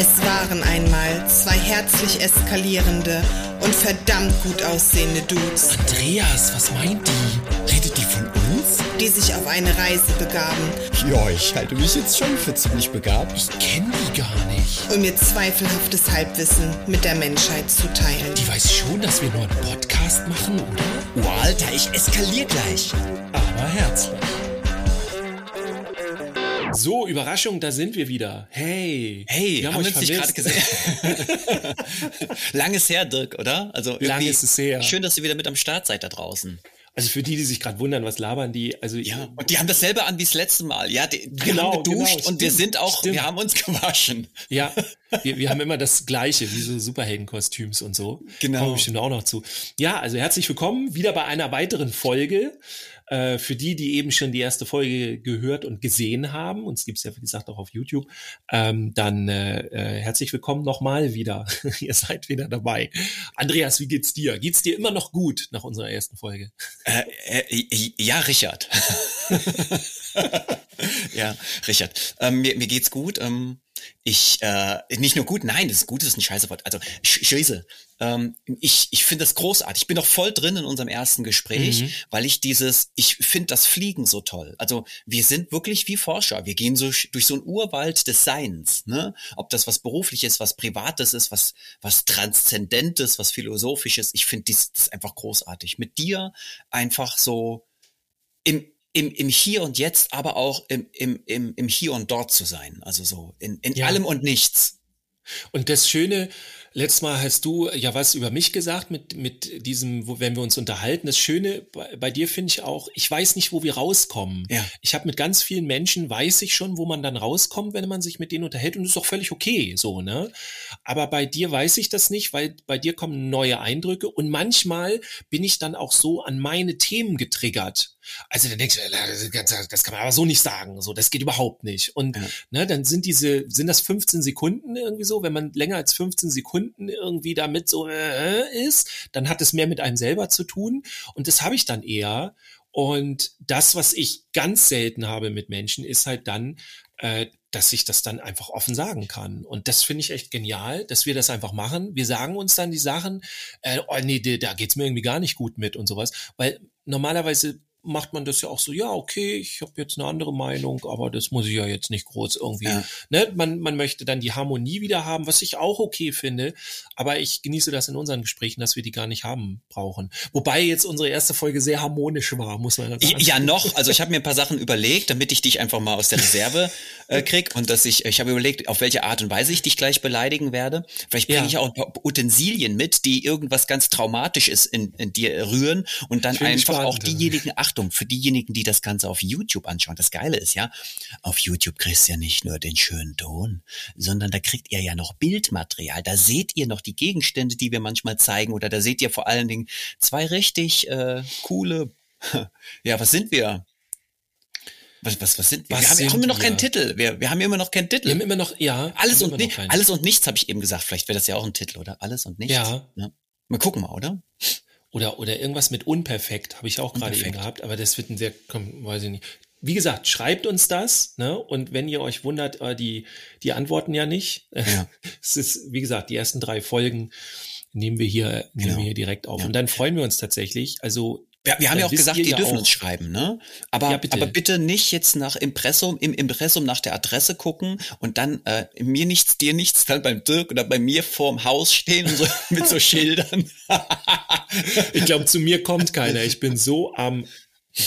Es waren einmal zwei herzlich eskalierende und verdammt gut aussehende Dudes, Andreas, was meint die? Redet die von uns? die sich auf eine Reise begaben, Ja, ich halte mich jetzt schon für ziemlich begabt. Ich kenne die gar nicht. um mir zweifelhaftes Halbwissen mit der Menschheit zu teilen. Die weiß schon, dass wir nur einen Podcast machen, oder? Oh, Alter, ich eskalier gleich. Aber herzlich. So, Überraschung, da sind wir wieder. Hey. Hey, wir haben, euch uns nicht gerade gesehen? Lang ist her, Dirk, oder? Also Lang ist es her. Schön, dass ihr wieder mit am Start seid da draußen. Also für die, die sich gerade wundern, was labern die? Also Ja, und die haben dasselbe an wie das letzte Mal. Ja, die, wir Genau, haben geduscht genau, und wir stimmt, sind auch, stimmt. wir haben uns gewaschen. Ja, wir, wir haben immer das Gleiche, wie so Superheldenkostüms und so. Genau. Kommen wir bestimmt auch noch zu. Ja, also herzlich willkommen wieder bei einer weiteren Folge. Äh, für die, die eben schon die erste Folge gehört und gesehen haben, uns gibt's ja wie gesagt auch auf YouTube, ähm, dann äh, äh, herzlich willkommen nochmal wieder. Ihr seid wieder dabei. Andreas, wie geht's dir? Geht's dir immer noch gut nach unserer ersten Folge? Äh, äh, ja, Richard. ja, Richard. Ähm, mir, mir geht's gut. Ähm, ich, äh, nicht nur gut, nein, das ist gut, das ist ein scheiße Wort. Also, Sch- Scheiße. Ähm, ich ich finde das großartig. Ich bin noch voll drin in unserem ersten Gespräch, Mhm. weil ich dieses, ich finde das Fliegen so toll. Also, wir sind wirklich wie Forscher. Wir gehen so durch so einen Urwald des Seins, ne? Ob das was berufliches, was privates ist, was, was transzendentes, was philosophisches. Ich finde dies, das einfach großartig. Mit dir einfach so, im, im, im Hier und Jetzt, aber auch im, im, im, im Hier und Dort zu sein. Also so in, in Ja. allem und nichts. Und das Schöne, letztes Mal hast du ja was über mich gesagt mit, mit diesem, wo, wenn wir uns unterhalten. Das Schöne bei, bei dir finde ich auch, ich weiß nicht, wo wir rauskommen. Ja. Ich habe mit ganz vielen Menschen, weiß ich schon, wo man dann rauskommt, wenn man sich mit denen unterhält. Und das ist auch völlig okay, so, ne? Aber bei dir weiß ich das nicht, weil bei dir kommen neue Eindrücke und manchmal bin ich dann auch so an meine Themen getriggert. Also dann denkst du, das kann man aber so nicht sagen, so, das geht überhaupt nicht. Und Ja. ne, dann sind diese, sind das 15 Sekunden irgendwie so, wenn man länger als 15 Sekunden irgendwie damit so äh, ist, dann hat es mehr mit einem selber zu tun. Und das habe ich dann eher. Und das, was ich ganz selten habe mit Menschen, ist halt dann, äh, dass ich das dann einfach offen sagen kann. Und das finde ich echt genial, dass wir das einfach machen. Wir sagen uns dann die Sachen, äh, oh nee, da da geht's mir irgendwie gar nicht gut mit und sowas. Weil normalerweise macht man das ja auch so, ja, okay, ich habe jetzt eine andere Meinung, aber das muss ich ja jetzt nicht groß irgendwie. Ja. Ne? Man, man möchte dann die Harmonie wieder haben, was ich auch okay finde, aber ich genieße das in unseren Gesprächen, dass wir die gar nicht haben brauchen. Wobei jetzt unsere erste Folge sehr harmonisch war, muss man ja sagen. Ja, noch. Also ich habe mir ein paar Sachen überlegt, damit ich dich einfach mal aus der Reserve äh, krieg und dass ich, ich habe überlegt, auf welche Art und Weise ich dich gleich beleidigen werde. Vielleicht bringe Ja. ich auch ein paar Utensilien mit, die irgendwas ganz Traumatisches in, in dir rühren und dann Ich bin einfach gespannt. auch diejenigen, Achtung, für diejenigen, die das Ganze auf YouTube anschauen. Das Geile ist ja, auf YouTube kriegst du ja nicht nur den schönen Ton, sondern da kriegt ihr ja noch Bildmaterial. Da seht ihr noch die Gegenstände, die wir manchmal zeigen oder da seht ihr vor allen Dingen zwei richtig äh, coole, ja, was sind wir? Was, was, was sind wir? Was wir haben, sind immer noch wir? keinen Titel. Wir, wir haben immer noch keinen Titel. Wir haben immer noch, ja. alles und keinen. Alles und nichts habe ich eben gesagt. Vielleicht wäre das ja auch ein Titel, oder? Alles und nichts. Ja. Mal gucken mal, oder? Oder, oder irgendwas mit unperfekt, habe ich auch gerade eben gehabt, aber das wird ein sehr, komm, weiß ich nicht. Wie gesagt, schreibt uns das, ne? Und wenn ihr euch wundert, äh, die, die antworten ja nicht. Ja. es ist, wie gesagt, die ersten drei Folgen nehmen wir hier, nehmen Genau. wir hier direkt auf. Ja. Und dann freuen wir uns tatsächlich. Also, Wir, wir haben ja auch gesagt, die ja dürfen auch- uns schreiben, ne? Aber, Ja, bitte. aber bitte nicht jetzt nach Impressum, im Impressum nach der Adresse gucken und dann äh, mir nichts, dir nichts, dann beim Dirk oder bei mir vorm Haus stehen und so mit so Schildern. ich glaube, zu mir kommt keiner. Ich bin so am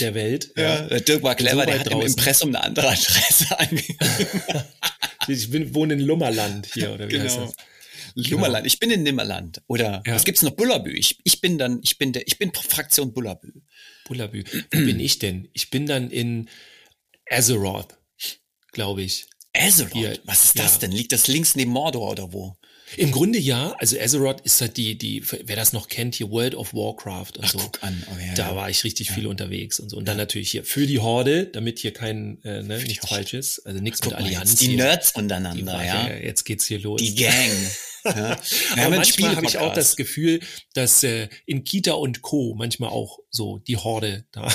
der Welt. Ja, der Dirk war Bin so clever, der hat im draußen. Impressum eine andere Adresse angegeben. Ich bin, wohne in Lummerland hier, oder wie heißt Genau. das? Lummerland. Ich bin in Nimmerland. Oder Ja. was gibt's noch? Bullabü. Ich, ich bin dann, ich bin der, ich bin Fraktion Bullabü. Bullabü. Wo bin ich denn? Ich bin dann in Azeroth, glaube ich. Azeroth. Hier, was ist das ja. denn? Liegt das links neben Mordor oder wo? Im Grunde ja, also Azeroth ist halt die, die, wer das noch kennt, hier World of Warcraft und Ach, so. guck an. Oh, ja, Da ja. war ich richtig viel unterwegs und so. Und dann natürlich hier für die Horde, damit hier kein, äh, ne, nichts. Falsches, also nichts mit Allianz. die. Nerds Die untereinander, war- ja. Jetzt geht's hier los. Die Gang. Ja. Aber manchmal habe ich auch das Gefühl, dass äh, in Kita und Co. manchmal auch so die Horde da.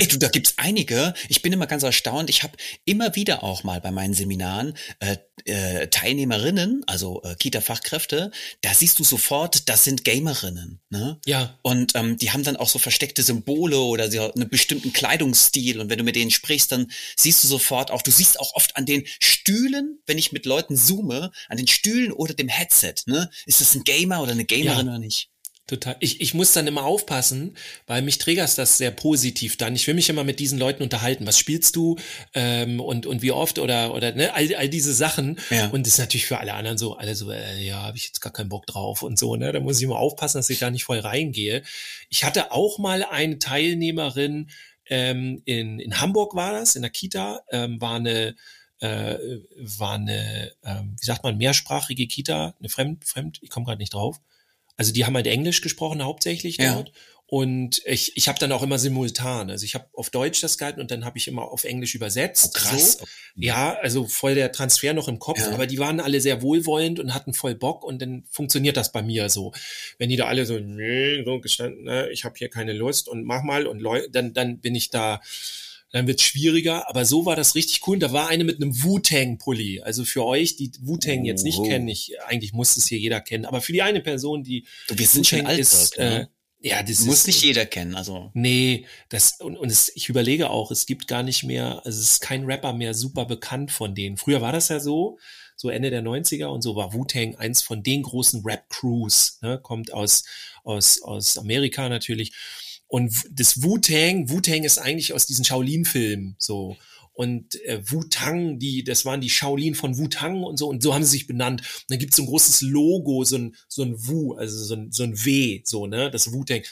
Ey, du, da gibt's einige. Ich bin immer ganz erstaunt. Ich habe immer wieder auch mal bei meinen Seminaren äh, äh, Teilnehmerinnen, also äh, Kita-Fachkräfte, da siehst du sofort, das sind Gamerinnen. Ne? Ja. Und ähm, die haben dann auch so versteckte Symbole oder so einen bestimmten Kleidungsstil. Und wenn du mit denen sprichst, dann siehst du sofort auch, du siehst auch oft an den Stühlen, wenn ich mit Leuten zoome, an den Stühlen oder dem Headset, ne? Ist das ein Gamer oder eine Gamerin ja. oder nicht? Total. Ich, ich muss dann immer aufpassen, weil mich triggerst das sehr positiv dann. Ich will mich immer mit diesen Leuten unterhalten. Was spielst du ähm, und und wie oft oder oder ne all, all diese Sachen. Ja. Und das ist natürlich für alle anderen so, alle so, äh, ja, habe ich jetzt gar keinen Bock drauf und so. Ne, da muss ich immer aufpassen, dass ich da nicht voll reingehe. Ich hatte auch mal eine Teilnehmerin ähm, in in Hamburg war das in der Kita ähm, war eine äh, war eine, ähm, wie sagt man, mehrsprachige Kita, eine Fremd, Fremd, ich komme gerade nicht drauf. Also die haben halt Englisch gesprochen hauptsächlich ja. dort. Und ich, ich habe dann auch immer simultan. Also ich habe auf Deutsch das gehalten und dann habe ich immer auf Englisch übersetzt. Oh, krass. So. Ja, also voll der Transfer noch im Kopf. Ja. Aber die waren alle sehr wohlwollend und hatten voll Bock und dann funktioniert das bei mir so. Wenn die da alle so, nee, so gestanden, ne, ich habe hier keine Lust und mach mal und dann, dann bin ich da dann wird's schwieriger. Aber so war das richtig cool. Und da war eine mit einem Wu-Tang-Pulli. Also für euch, die Wu-Tang jetzt nicht oh. kennen, ich, eigentlich muss es hier jeder kennen. Aber für die eine Person, die Wir sind schon alt, ist, ne? äh, ja, das muss ist, nicht jeder kennen, also. Nee, das, und, und es, ich überlege auch, es gibt gar nicht mehr, also es ist kein Rapper mehr super bekannt von denen. Früher war das ja so, so Ende der 90er und so war Wu-Tang eins von den großen Rap-Crews, ne, kommt aus, aus, aus Amerika natürlich. Und das Wu-Tang, Wu-Tang ist eigentlich aus diesen Shaolin-Filmen so. Und äh, Wu-Tang, die, das waren die Shaolin von Wu-Tang und so, und so haben sie sich benannt. Und dann gibt's so ein großes Logo, so ein, so ein Wu, also so ein, so ein W, so, ne, das Wu-Tang.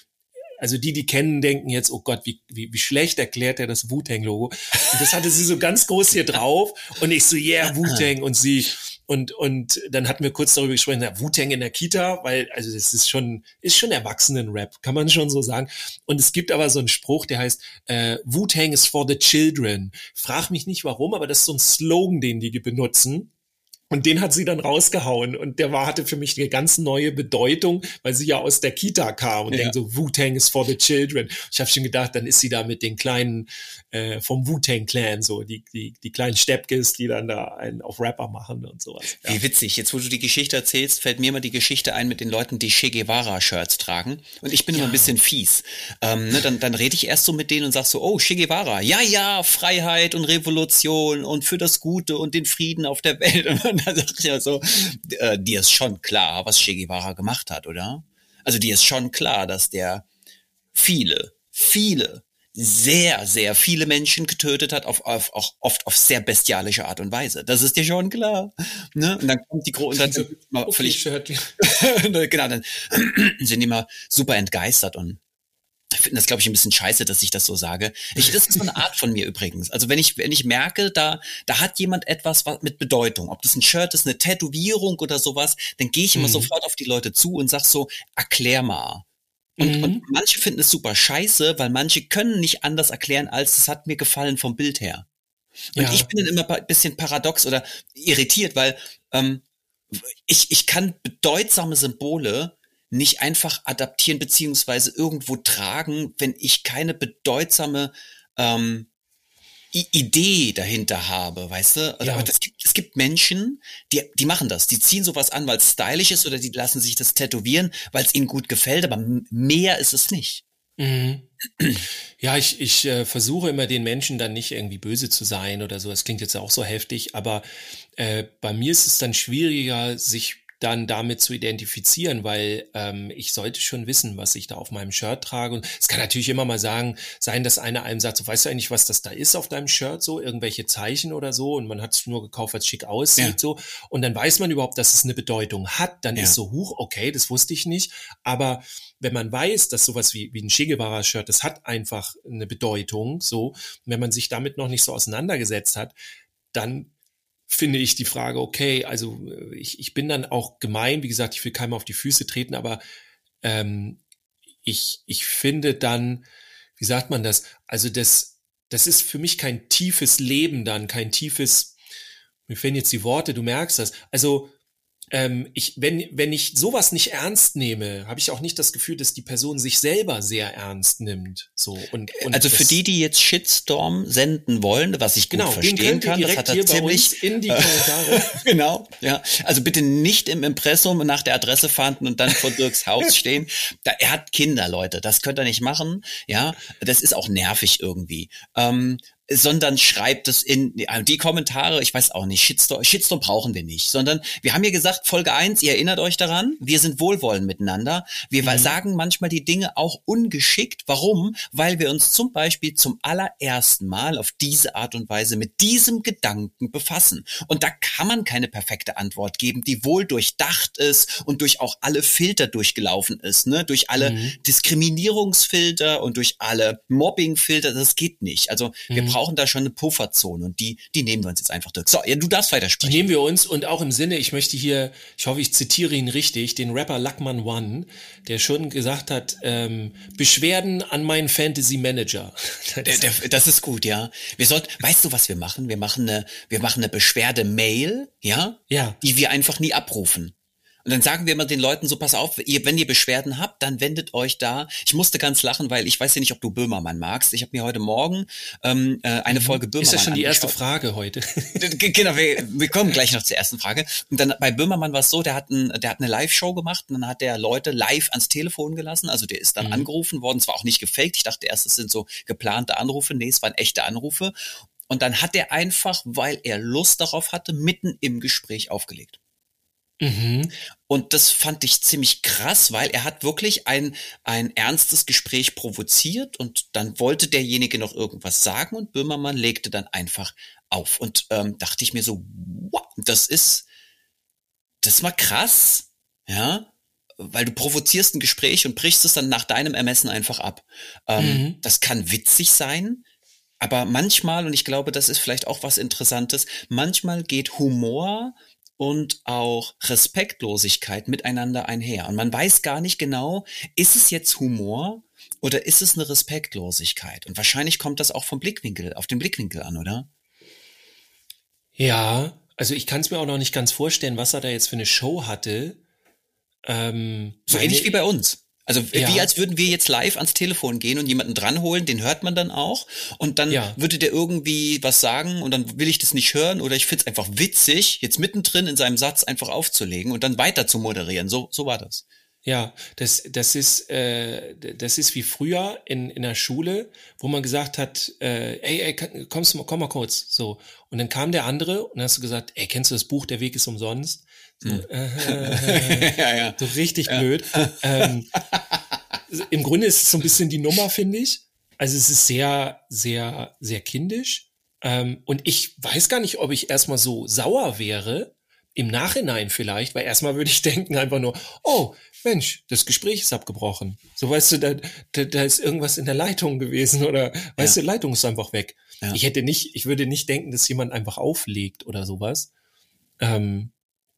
Also die, die kennen, denken jetzt, oh Gott, wie, wie, wie schlecht erklärt er das Wu-Tang-Logo. Und das hatte sie so ganz groß hier drauf. Und ich so, yeah, Wu-Tang. Und sie, und, und dann hatten wir kurz darüber gesprochen, ja, Wu-Tang in der Kita, weil, also das ist schon, ist schon Erwachsenen-Rap, kann man schon so sagen. Und es gibt aber so einen Spruch, der heißt, äh, Wu-Tang is for the children. Frag mich nicht warum, aber das ist so ein Slogan, den die benutzen. Und den hat sie dann rausgehauen und der war hatte für mich eine ganz neue Bedeutung, weil sie ja aus der Kita kam und ja. denkt so Wu-Tang is for the children. Ich habe schon gedacht, dann ist sie da mit den kleinen äh, vom Wu-Tang Clan so die die die kleinen Steppkes, die dann da einen auf Rapper machen und sowas. Ja. Wie witzig. Jetzt wo du die Geschichte erzählst, fällt mir immer die Geschichte ein mit den Leuten, die Che Guevara Shirts tragen und ich bin ja. immer ein bisschen fies. Ähm, ne, dann dann rede ich erst so mit denen und sag so, oh Che Guevara, ja ja, Freiheit und Revolution und für das Gute und den Frieden auf der Welt. Und dann sagt ja so, äh, dir ist schon klar, was Che Guevara gemacht hat, oder? Also dir ist schon klar, dass der viele, viele, sehr, sehr viele Menschen getötet hat, auf, auf, auch oft auf sehr bestialische Art und Weise. Das ist dir schon klar. Ne? Und dann kommt die große, dann sind okay, völlig, genau, dann sind die mal super entgeistert und finden das, glaube ich, ein bisschen scheiße, dass ich das so sage. Ich, das ist so eine Art von mir übrigens. Also wenn ich, wenn ich merke, da, da hat jemand etwas was mit Bedeutung, ob das ein Shirt ist, eine Tätowierung oder sowas, dann gehe ich immer mhm. sofort auf die Leute zu und sag so, erklär mal. Und, mhm. und manche finden es super scheiße, weil manche können nicht anders erklären, als es hat mir gefallen vom Bild her. Und ja. ich bin dann immer ein bisschen paradox oder irritiert, weil ähm, ich, ich kann bedeutsame Symbole nicht einfach adaptieren beziehungsweise irgendwo tragen, wenn ich keine bedeutsame ähm, Idee dahinter habe, weißt du? Ja. Aber es gibt, es gibt Menschen, die, die machen das. Die ziehen sowas an, weil es stylisch ist oder die lassen sich das tätowieren, weil es ihnen gut gefällt, aber mehr ist es nicht. Mhm. Ja, ich, ich äh, versuche immer den Menschen dann nicht irgendwie böse zu sein oder so. Das klingt jetzt auch so heftig, aber äh, bei mir ist es dann schwieriger, sich dann damit zu identifizieren, weil ähm, ich sollte schon wissen, was ich da auf meinem Shirt trage. Und es kann natürlich immer mal sagen, sein, dass einer einem sagt, so, weißt du eigentlich, was das da ist auf deinem Shirt, so irgendwelche Zeichen oder so, und man hat es nur gekauft, weil es schick aussieht, ja. so. Und dann weiß man überhaupt, dass es eine Bedeutung hat. Dann ja. ist so hoch, okay, das wusste ich nicht. Aber wenn man weiß, dass sowas wie, wie ein Che Guevara-Shirt, das hat einfach eine Bedeutung, so, wenn man sich damit noch nicht so auseinandergesetzt hat, dann finde ich die Frage, okay, also äh, ich, ich bin dann auch gemein, wie gesagt, ich will keinem auf die Füße treten, aber ähm, ich, ich finde dann, wie sagt man das, also das, das ist für mich kein tiefes Leben dann, kein tiefes, mir fehlen jetzt die Worte, du merkst das, also ähm, ich, wenn, wenn ich sowas nicht ernst nehme, habe ich auch nicht das Gefühl, dass die Person sich selber sehr ernst nimmt. So und, und also für die, die jetzt Shitstorm senden wollen, was ich gut genau, verstehen kann, das hat er ziemlich in die Kommentare. genau, ja. Also bitte nicht im Impressum nach der Adresse fanden und dann vor Dirks Haus stehen. Da, er hat Kinder, Leute. Das könnt ihr nicht machen. Ja, das ist auch nervig irgendwie. Ähm, sondern schreibt es in die Kommentare, ich weiß auch nicht, Shitstorm, Shitstorm brauchen wir nicht, sondern wir haben ja gesagt, Folge eins, ihr erinnert euch daran, wir sind wohlwollend miteinander. Wir mhm. sagen manchmal die Dinge auch ungeschickt. Warum? Weil wir uns zum Beispiel zum allerersten Mal auf diese Art und Weise mit diesem Gedanken befassen. Und da kann man keine perfekte Antwort geben, die wohl durchdacht ist und durch auch alle Filter durchgelaufen ist, ne? durch alle mhm. Diskriminierungsfilter und durch alle Mobbingfilter. Das geht nicht. Also wir mhm brauchen da schon eine Pufferzone und die, die nehmen wir uns jetzt einfach durch. So, ja, du darfst weitersprechen. Die nehmen wir uns und auch im Sinne, ich möchte hier, ich hoffe, ich zitiere ihn richtig, den Rapper Luckman One, der schon gesagt hat, ähm, Beschwerden an meinen Fantasy Manager. der, der, das ist gut, ja. Wir sollten, weißt du, was wir machen? Wir machen eine, wir machen eine Beschwerde-Mail, ja? Ja. Die wir einfach nie abrufen. Und dann sagen wir immer den Leuten so, pass auf, ihr, wenn ihr Beschwerden habt, dann wendet euch da. Ich musste ganz lachen, weil ich weiß ja nicht, ob du Böhmermann magst. Ich habe mir heute Morgen ähm, äh, eine mhm. Folge Böhmermann Ist ja schon die erste Frage heute. genau, wir, wir kommen gleich noch zur ersten Frage. Und dann bei Böhmermann war es so, der hat, ein, der hat eine Live-Show gemacht und dann hat der Leute live ans Telefon gelassen. Also der ist dann mhm. angerufen worden, zwar auch nicht gefaked. Ich dachte erst, es sind so geplante Anrufe. Nee, es waren echte Anrufe. Und dann hat er einfach, weil er Lust darauf hatte, mitten im Gespräch aufgelegt. Mhm. Und das fand ich ziemlich krass, weil er hat wirklich ein, ein ernstes Gespräch provoziert und dann wollte derjenige noch irgendwas sagen und Böhmermann legte dann einfach auf. Und ähm, dachte ich mir so, wow, das ist, das mal krass, ja, weil du provozierst ein Gespräch und brichst es dann nach deinem Ermessen einfach ab. Ähm, mhm. Das kann witzig sein, aber manchmal, und ich glaube, das ist vielleicht auch was Interessantes, manchmal geht Humor und auch Respektlosigkeit miteinander einher. Und man weiß gar nicht genau, ist es jetzt Humor oder ist es eine Respektlosigkeit? Und wahrscheinlich kommt das auch vom Blickwinkel, auf den Blickwinkel an, oder? Ja, also ich kann es mir auch noch nicht ganz vorstellen, was er da jetzt für eine Show hatte. Ähm, so ähnlich wie bei uns. Also ja. wie als würden wir jetzt live ans Telefon gehen und jemanden dranholen, den hört man dann auch. Und dann ja. würde der irgendwie was sagen und dann will ich das nicht hören oder ich find's einfach witzig, jetzt mittendrin in seinem Satz einfach aufzulegen und dann weiter zu moderieren. So, so war das. Ja, das, das ist, äh, das ist wie früher in, in der Schule, wo man gesagt hat, äh, ey, ey, kommst komm mal kurz, so. Und dann kam der andere und dann hast du gesagt, ey, kennst du das Buch, der Weg ist umsonst? So, hm. äh, ja, ja. so richtig ja. blöd. Ähm, Im Grunde ist es so ein bisschen die Nummer, finde ich. Also es ist sehr, sehr, sehr kindisch. Ähm, und ich weiß gar nicht, ob ich erstmal so sauer wäre, im Nachhinein vielleicht, weil erstmal würde ich denken einfach nur, oh, Mensch, das Gespräch ist abgebrochen. So weißt du, da, da, da ist irgendwas in der Leitung gewesen oder weißt ja. du, Leitung ist einfach weg. Ja. Ich hätte nicht, ich würde nicht denken, dass jemand einfach auflegt oder sowas. Ähm,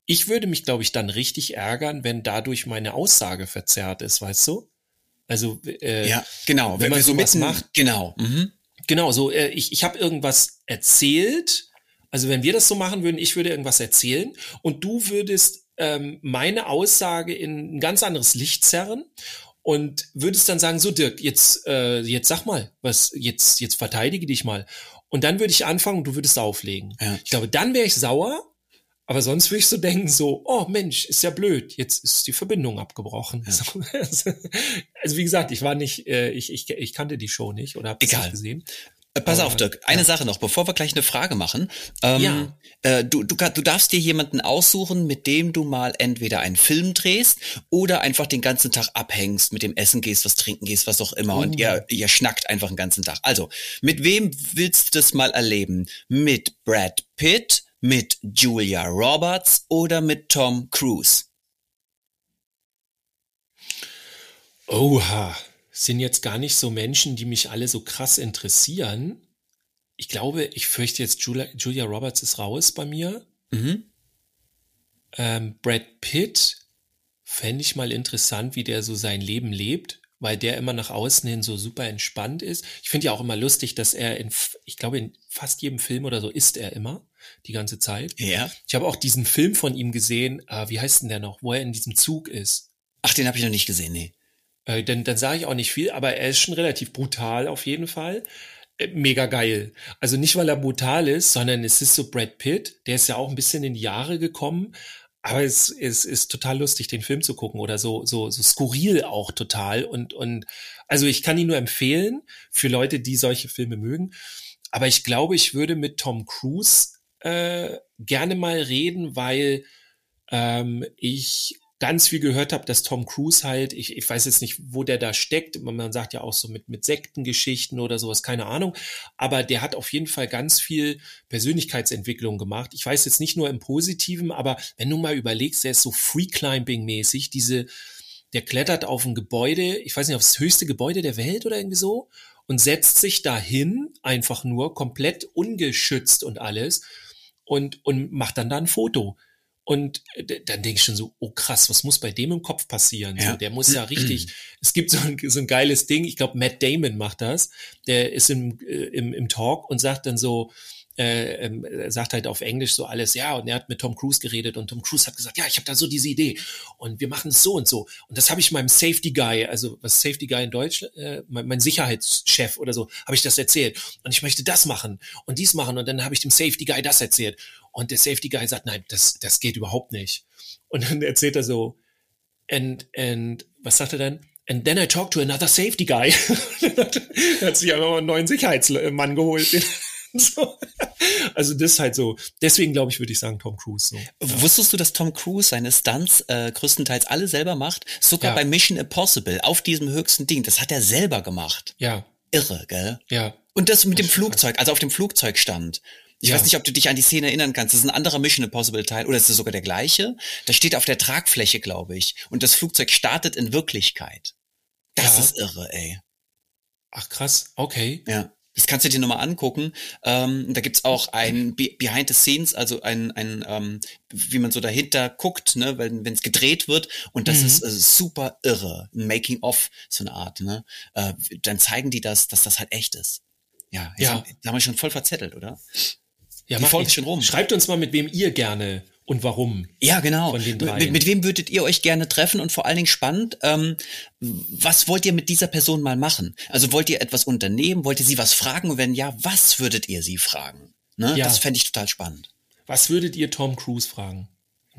ich würde mich, glaube ich, dann richtig ärgern, wenn dadurch meine Aussage verzerrt ist, weißt du? Also äh, ja, genau, wenn, wenn man so mitten macht, genau, mhm. genau, so äh, ich ich habe irgendwas erzählt. Also wenn wir das so machen würden, ich würde irgendwas erzählen und du würdest ähm, meine Aussage in ein ganz anderes Licht zerren und würdest dann sagen, so Dirk, jetzt äh, jetzt sag mal, was jetzt jetzt verteidige dich mal. Und dann würde ich anfangen und du würdest auflegen. Ja. Ich glaube, dann wäre ich sauer aber sonst würde ich so denken, so, oh Mensch, ist ja blöd, jetzt ist die Verbindung abgebrochen. Ja. also wie gesagt, ich war nicht, äh, ich, ich, ich kannte die Show nicht oder habe das nicht gesehen. Äh, pass auf, Dirk, eine ja. Sache noch, bevor wir gleich eine Frage machen. Ähm, ja. Äh, du, du, du darfst dir jemanden aussuchen, mit dem du mal entweder einen Film drehst oder einfach den ganzen Tag abhängst, mit dem Essen gehst, was trinken gehst, was auch immer. Oh. Und ihr, ihr schnackt einfach den ganzen Tag. Also, mit wem willst du das mal erleben? Mit Brad Pitt, mit Julia Roberts oder mit Tom Cruise? Oha, sind jetzt gar nicht so Menschen, die mich alle so krass interessieren. Ich glaube, ich fürchte jetzt, Julia, Julia Roberts ist raus bei mir. Mhm. Ähm, Brad Pitt fände ich mal interessant, wie der so sein Leben lebt. weil der immer nach außen hin so super entspannt ist. Ich finde ja auch immer lustig, dass er in, ich glaube, in fast jedem Film oder so ist er immer, die ganze Zeit. Ja. Ich habe auch diesen Film von ihm gesehen, äh, wie heißt denn der noch, wo er in diesem Zug ist. Ach, den habe ich noch nicht gesehen, nee. Äh, dann dann sage ich auch nicht viel, aber er ist schon relativ brutal auf jeden Fall. Äh, Mega geil. Also nicht, weil er brutal ist, sondern es ist so Brad Pitt, der ist ja auch ein bisschen in die Jahre gekommen, aber es, es ist total lustig, den Film zu gucken oder so, so, so skurril auch total. Und, und also ich kann ihn nur empfehlen für Leute, die solche Filme mögen. Aber ich glaube, ich würde mit Tom Cruise äh, gerne mal reden, weil ähm, ich ganz viel gehört habe, dass Tom Cruise halt, ich, ich weiß jetzt nicht, wo der da steckt, man sagt ja auch so mit, mit Sektengeschichten oder sowas, keine Ahnung, aber der hat auf jeden Fall ganz viel Persönlichkeitsentwicklung gemacht. Ich weiß jetzt nicht nur im Positiven, aber wenn du mal überlegst, der ist so Free-Climbing-mäßig, diese, der klettert auf ein Gebäude, ich weiß nicht, aufs höchste Gebäude der Welt oder irgendwie so und setzt sich dahin, einfach nur komplett ungeschützt und alles und, und macht dann da ein Foto. Und d- dann denke ich schon so, oh krass, was muss bei dem im Kopf passieren? Ja. So, der muss ja richtig, es gibt so ein, so ein geiles Ding, ich glaube, Matt Damon macht das, der ist im, äh, im, im Talk und sagt dann so, äh, er sagt halt auf Englisch so alles, ja, und er hat mit Tom Cruise geredet und Tom Cruise hat gesagt, ja, ich habe da so diese Idee und wir machen es so und so. Und das habe ich meinem Safety Guy, also was Safety Guy in Deutsch, äh, mein, mein Sicherheitschef oder so, habe ich das erzählt. Und ich möchte das machen und dies machen und dann habe ich dem Safety Guy das erzählt. Und der Safety Guy sagt, nein, das, das geht überhaupt nicht. Und dann erzählt er so, and, and, was sagt er dann? And then I talked to another safety guy. dann hat, sich einfach mal einen neuen Sicherheitsmann geholt. so. Also das ist halt so. Deswegen glaube ich, würde ich sagen Tom Cruise. So. Wusstest du, dass Tom Cruise seine Stunts äh, größtenteils alle selber macht? Sogar Ja. bei Mission Impossible auf diesem höchsten Ding. Das hat er selber gemacht. Ja, Irre, gell? ja. Und das mit dem ist schon Flugzeug, also auf dem Flugzeug stand. Ich Ja. weiß nicht, ob du dich an die Szene erinnern kannst. Das ist ein anderer Mission Impossible Teil oder ist es sogar der gleiche? Da steht auf der Tragfläche, glaube ich. Und das Flugzeug startet in Wirklichkeit. Das Ja. ist irre, ey. Ach krass, okay. Ja. Das kannst du dir nochmal angucken. Ähm, da gibt's auch ein Be Behind the Scenes, also ein, ein ähm, wie man so dahinter guckt, ne, wenn es gedreht wird. Und das Mhm. ist äh, super irre. Ein Making-of, so eine Art, ne? Äh, dann zeigen die das, dass das halt echt ist. Ja, jetzt Ja. Haben, da haben wir schon voll verzettelt, oder? Ja, Die ist schon rum. Schreibt uns mal, mit wem ihr gerne und warum. Ja, genau. Von den Mit, mit wem würdet ihr euch gerne treffen und vor allen Dingen spannend, ähm, was wollt ihr mit dieser Person mal machen? Also wollt ihr etwas unternehmen? Wollt ihr sie was fragen? Und wenn ja, was würdet ihr sie fragen? Ne? Ja. Das fände ich total spannend. Was würdet ihr Tom Cruise fragen?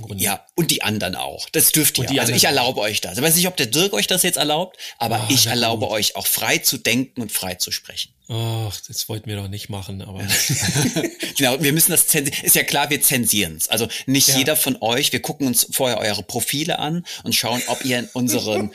Im Grunde. Ja, und die anderen auch. Das dürft ihr. Also ich erlaube euch das. Ich weiß nicht, ob der Dirk euch das jetzt erlaubt, aber Ah, ich erlaube gut. euch auch frei zu denken und frei zu sprechen. Ach, das wollten wir doch nicht machen, aber Genau, wir müssen das zensieren. Ist ja klar, wir zensieren es. Also nicht Ja. jeder von euch, wir gucken uns vorher eure Profile an und schauen, ob ihr in unseren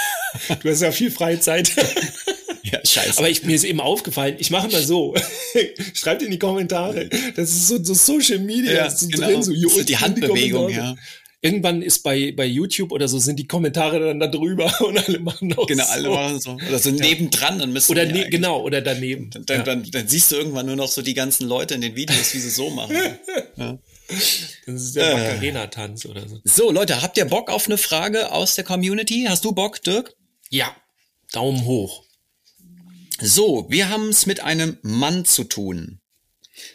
du hast ja viel Freizeit. ja, scheiße. Aber ich, mir ist eben aufgefallen, ich mache mal so. Schreibt in die Kommentare. Das ist so, so Social Media. Ja, ist so genau. drin, so, unten die Handbewegung, Kommentare. ja. Irgendwann ist bei, bei YouTube oder so sind die Kommentare dann da drüber und alle machen auch Genau, alle so. machen so. Oder so nebendran, dann müssen Oder ne, genau, oder daneben. Dann, dann, ja. dann, dann siehst du irgendwann nur noch so die ganzen Leute in den Videos, wie sie so machen. ja. Das ist der Äh. Macarena-Tanz oder so. So, Leute, habt ihr Bock auf eine Frage aus der Community? Hast du Bock, Dirk? Ja, Daumen hoch. So, wir haben es mit einem Mann zu tun.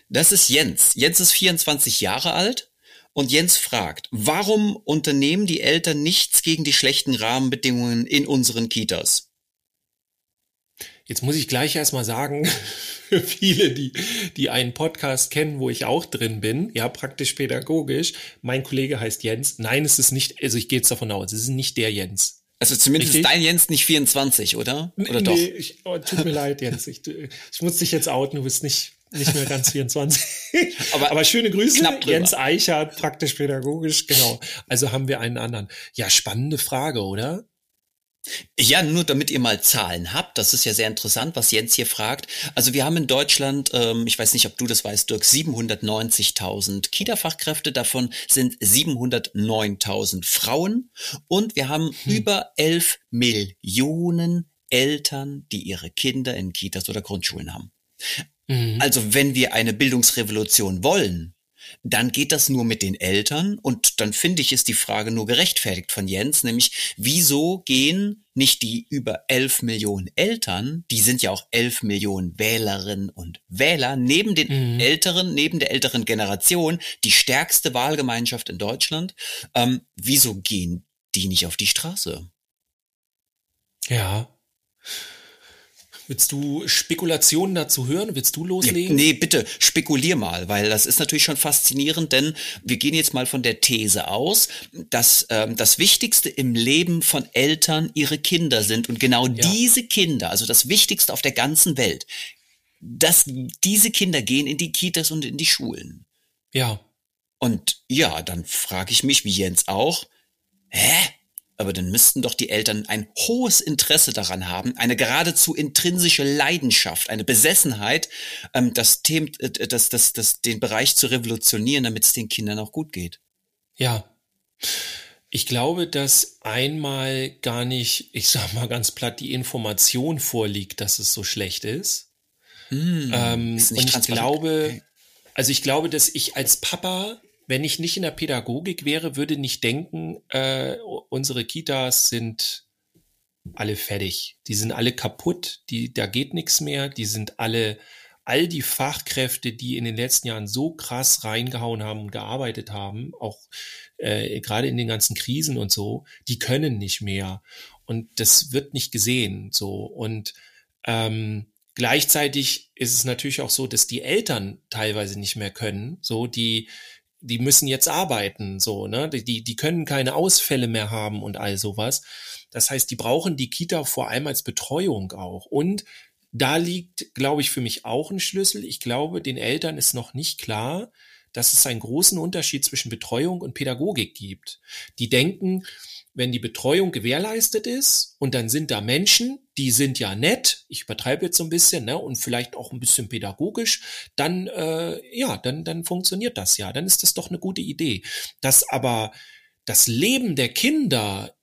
Das ist Jens. Jens ist 24 Jahre alt und Jens fragt, warum unternehmen die Eltern nichts gegen die schlechten Rahmenbedingungen in unseren Kitas? Jetzt muss ich gleich erstmal sagen, für viele, die, die einen Podcast kennen, wo ich auch drin bin, ja, praktisch pädagogisch, mein Kollege heißt Jens. Nein, es ist nicht, also ich gehe jetzt davon aus, es ist nicht der Jens. Also zumindest Richtig. ist dein Jens nicht 24, oder? Oder nee, doch? Ich, oh, tut mir leid, Jens. Ich, ich muss dich jetzt outen, du bist nicht, nicht mehr ganz 24. Aber Aber schöne Grüße. Jens Eichert, praktisch pädagogisch, genau. Also haben wir einen anderen. Ja, spannende Frage, oder? Ja, nur damit ihr mal Zahlen habt, das ist ja sehr interessant, was Jens hier fragt. Also wir haben in Deutschland, ähm, ich weiß nicht, ob du das weißt, Dirk, 790.000 Kita-Fachkräfte, davon sind 709.000 Frauen und wir haben über 11 Millionen Eltern, die ihre Kinder in Kitas oder Grundschulen haben. Mhm. Also wenn wir eine Bildungsrevolution wollen, dann geht das nur mit den Eltern und dann finde ich, ist die Frage nur gerechtfertigt von Jens, nämlich wieso gehen nicht die über 11 Millionen Eltern, die sind ja auch 11 Millionen Wählerinnen und Wähler, neben den mhm. älteren, neben der älteren Generation, die stärkste Wahlgemeinschaft in Deutschland, ähm, wieso gehen die nicht auf die Straße? Ja. Willst du Spekulationen dazu hören? Willst du loslegen? Nee, bitte, spekulier mal, weil das ist natürlich schon faszinierend, denn wir gehen jetzt mal von der These aus, dass ähm, das Wichtigste im Leben von Eltern ihre Kinder sind und genau ja. diese Kinder, also das Wichtigste auf der ganzen Welt, dass diese Kinder gehen in die Kitas und in die Schulen. Ja. Und ja, dann frage ich mich, wie Jens auch, hä? Aber dann müssten doch die Eltern ein hohes Interesse daran haben, eine geradezu intrinsische Leidenschaft, eine Besessenheit, ähm, das, Thema, äh, das, das, das, den Bereich zu revolutionieren, damit es den Kindern auch gut geht. Ja. Ich glaube, dass einmal gar nicht, ich sag mal ganz platt, die Information vorliegt, dass es so schlecht ist. Hm, ähm, ist und ich glaube, also ich glaube, dass ich als Papa wenn ich nicht in der Pädagogik wäre, würde nicht denken, äh, unsere Kitas sind alle fertig. Die sind alle kaputt, die, da geht nichts mehr, die sind alle, all die Fachkräfte, die in den letzten Jahren so krass reingehauen haben und gearbeitet haben, auch äh, gerade in den ganzen Krisen und so, die können nicht mehr. Und das wird nicht gesehen. So. Und ähm, gleichzeitig ist es natürlich auch so, dass die Eltern teilweise nicht mehr können. So, die, die müssen jetzt arbeiten, so, ne? Die, die können keine Ausfälle mehr haben und all sowas. Das heißt, die brauchen die Kita vor allem als Betreuung auch. Und da liegt, glaube ich, für mich auch ein Schlüssel. Ich glaube, den Eltern ist noch nicht klar, dass es einen großen Unterschied zwischen Betreuung und Pädagogik gibt. Die denken, wenn die Betreuung gewährleistet ist und dann sind da Menschen, die sind ja nett, ich übertreibe jetzt so ein bisschen, ne, und vielleicht auch ein bisschen pädagogisch, dann äh, ja, dann dann funktioniert das ja, dann ist das doch eine gute Idee. Dass aber das Leben der Kinder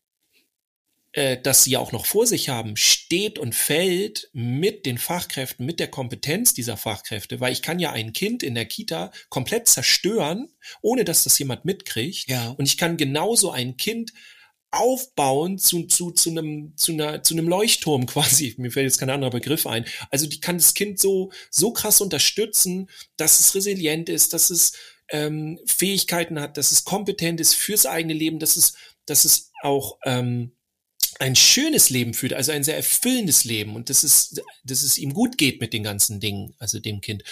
äh, das sie ja auch noch vor sich haben, steht und fällt mit den Fachkräften, mit der Kompetenz dieser Fachkräfte, weil ich kann ja ein Kind in der Kita komplett zerstören, ohne dass das jemand mitkriegt. Ja. Und ich kann genauso ein Kind aufbauen zu, zu, zu einem, zu einer, zu einem Leuchtturm quasi. Mir fällt jetzt kein anderer Begriff ein. Also die kann das Kind so, so krass unterstützen, dass es resilient ist, dass es ähm, Fähigkeiten hat, dass es kompetent ist fürs eigene Leben, dass es, dass es auch ähm, ein schönes Leben führt, also ein sehr erfüllendes Leben und dass es, dass es ihm gut geht mit den ganzen Dingen, also dem Kind.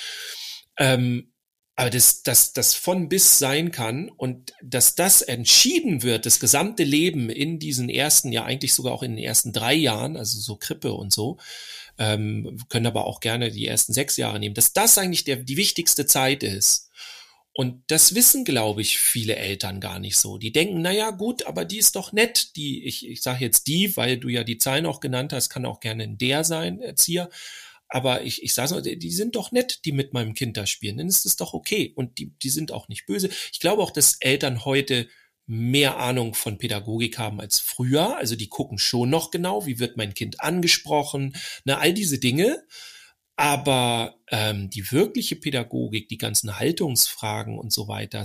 Ähm, aber dass das, das von bis sein kann und dass das entschieden wird, das gesamte Leben in diesen ersten, ja eigentlich sogar auch in den ersten drei Jahren, also so Krippe und so, ähm, können aber auch gerne die ersten sechs Jahre nehmen, dass das eigentlich der, die wichtigste Zeit ist. Und das wissen, glaube ich, viele Eltern gar nicht so. Die denken, na ja, gut, aber die ist doch nett. Die, ich, ich sage jetzt die, weil du ja die Zahlen auch genannt hast, kann auch gerne ein der sein, Erzieher. Aber ich, ich sage so, die sind doch nett, die mit meinem Kind da spielen. Dann ist es doch okay. Und die, die sind auch nicht böse. Ich glaube auch, dass Eltern heute mehr Ahnung von Pädagogik haben als früher. Also die gucken schon noch genau, wie wird mein Kind angesprochen, na, all diese Dinge. Aber ähm, die wirkliche Pädagogik, die ganzen Haltungsfragen und so weiter,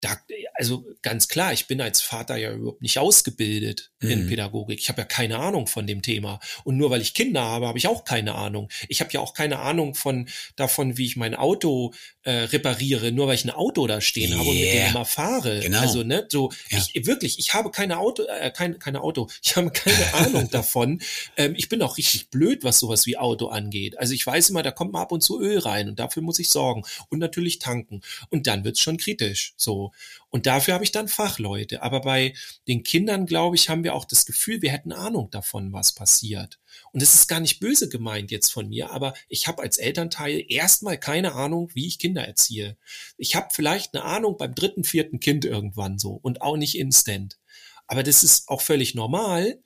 da, also ganz klar, ich bin als Vater ja überhaupt nicht ausgebildet mhm. in Pädagogik. Ich habe ja keine Ahnung von dem Thema. Und nur weil ich Kinder habe, habe ich auch keine Ahnung. Ich habe ja auch keine Ahnung von davon, wie ich mein Auto äh, repariere, nur weil ich ein Auto da stehen yeah. habe und mit dem immer fahre. Genau. Also ne, so ja. ich wirklich, ich habe keine Auto, äh, kein, keine Auto. Ich habe keine Ahnung davon. Ähm, ich bin auch richtig blöd, was sowas wie Auto angeht. Also ich weiß immer, da kommt mal ab und zu Öl rein und dafür muss ich sorgen und natürlich tanken. Und dann wird's schon kritisch. So und dafür habe ich dann Fachleute. Aber bei den Kindern, glaube ich, haben wir auch das Gefühl, wir hätten Ahnung davon, was passiert. Und es ist gar nicht böse gemeint jetzt von mir, aber ich habe als Elternteil erstmal keine Ahnung, wie ich Kinder erziehe. Ich habe vielleicht eine Ahnung beim dritten, vierten Kind irgendwann so und auch nicht instant. Aber das ist auch völlig normal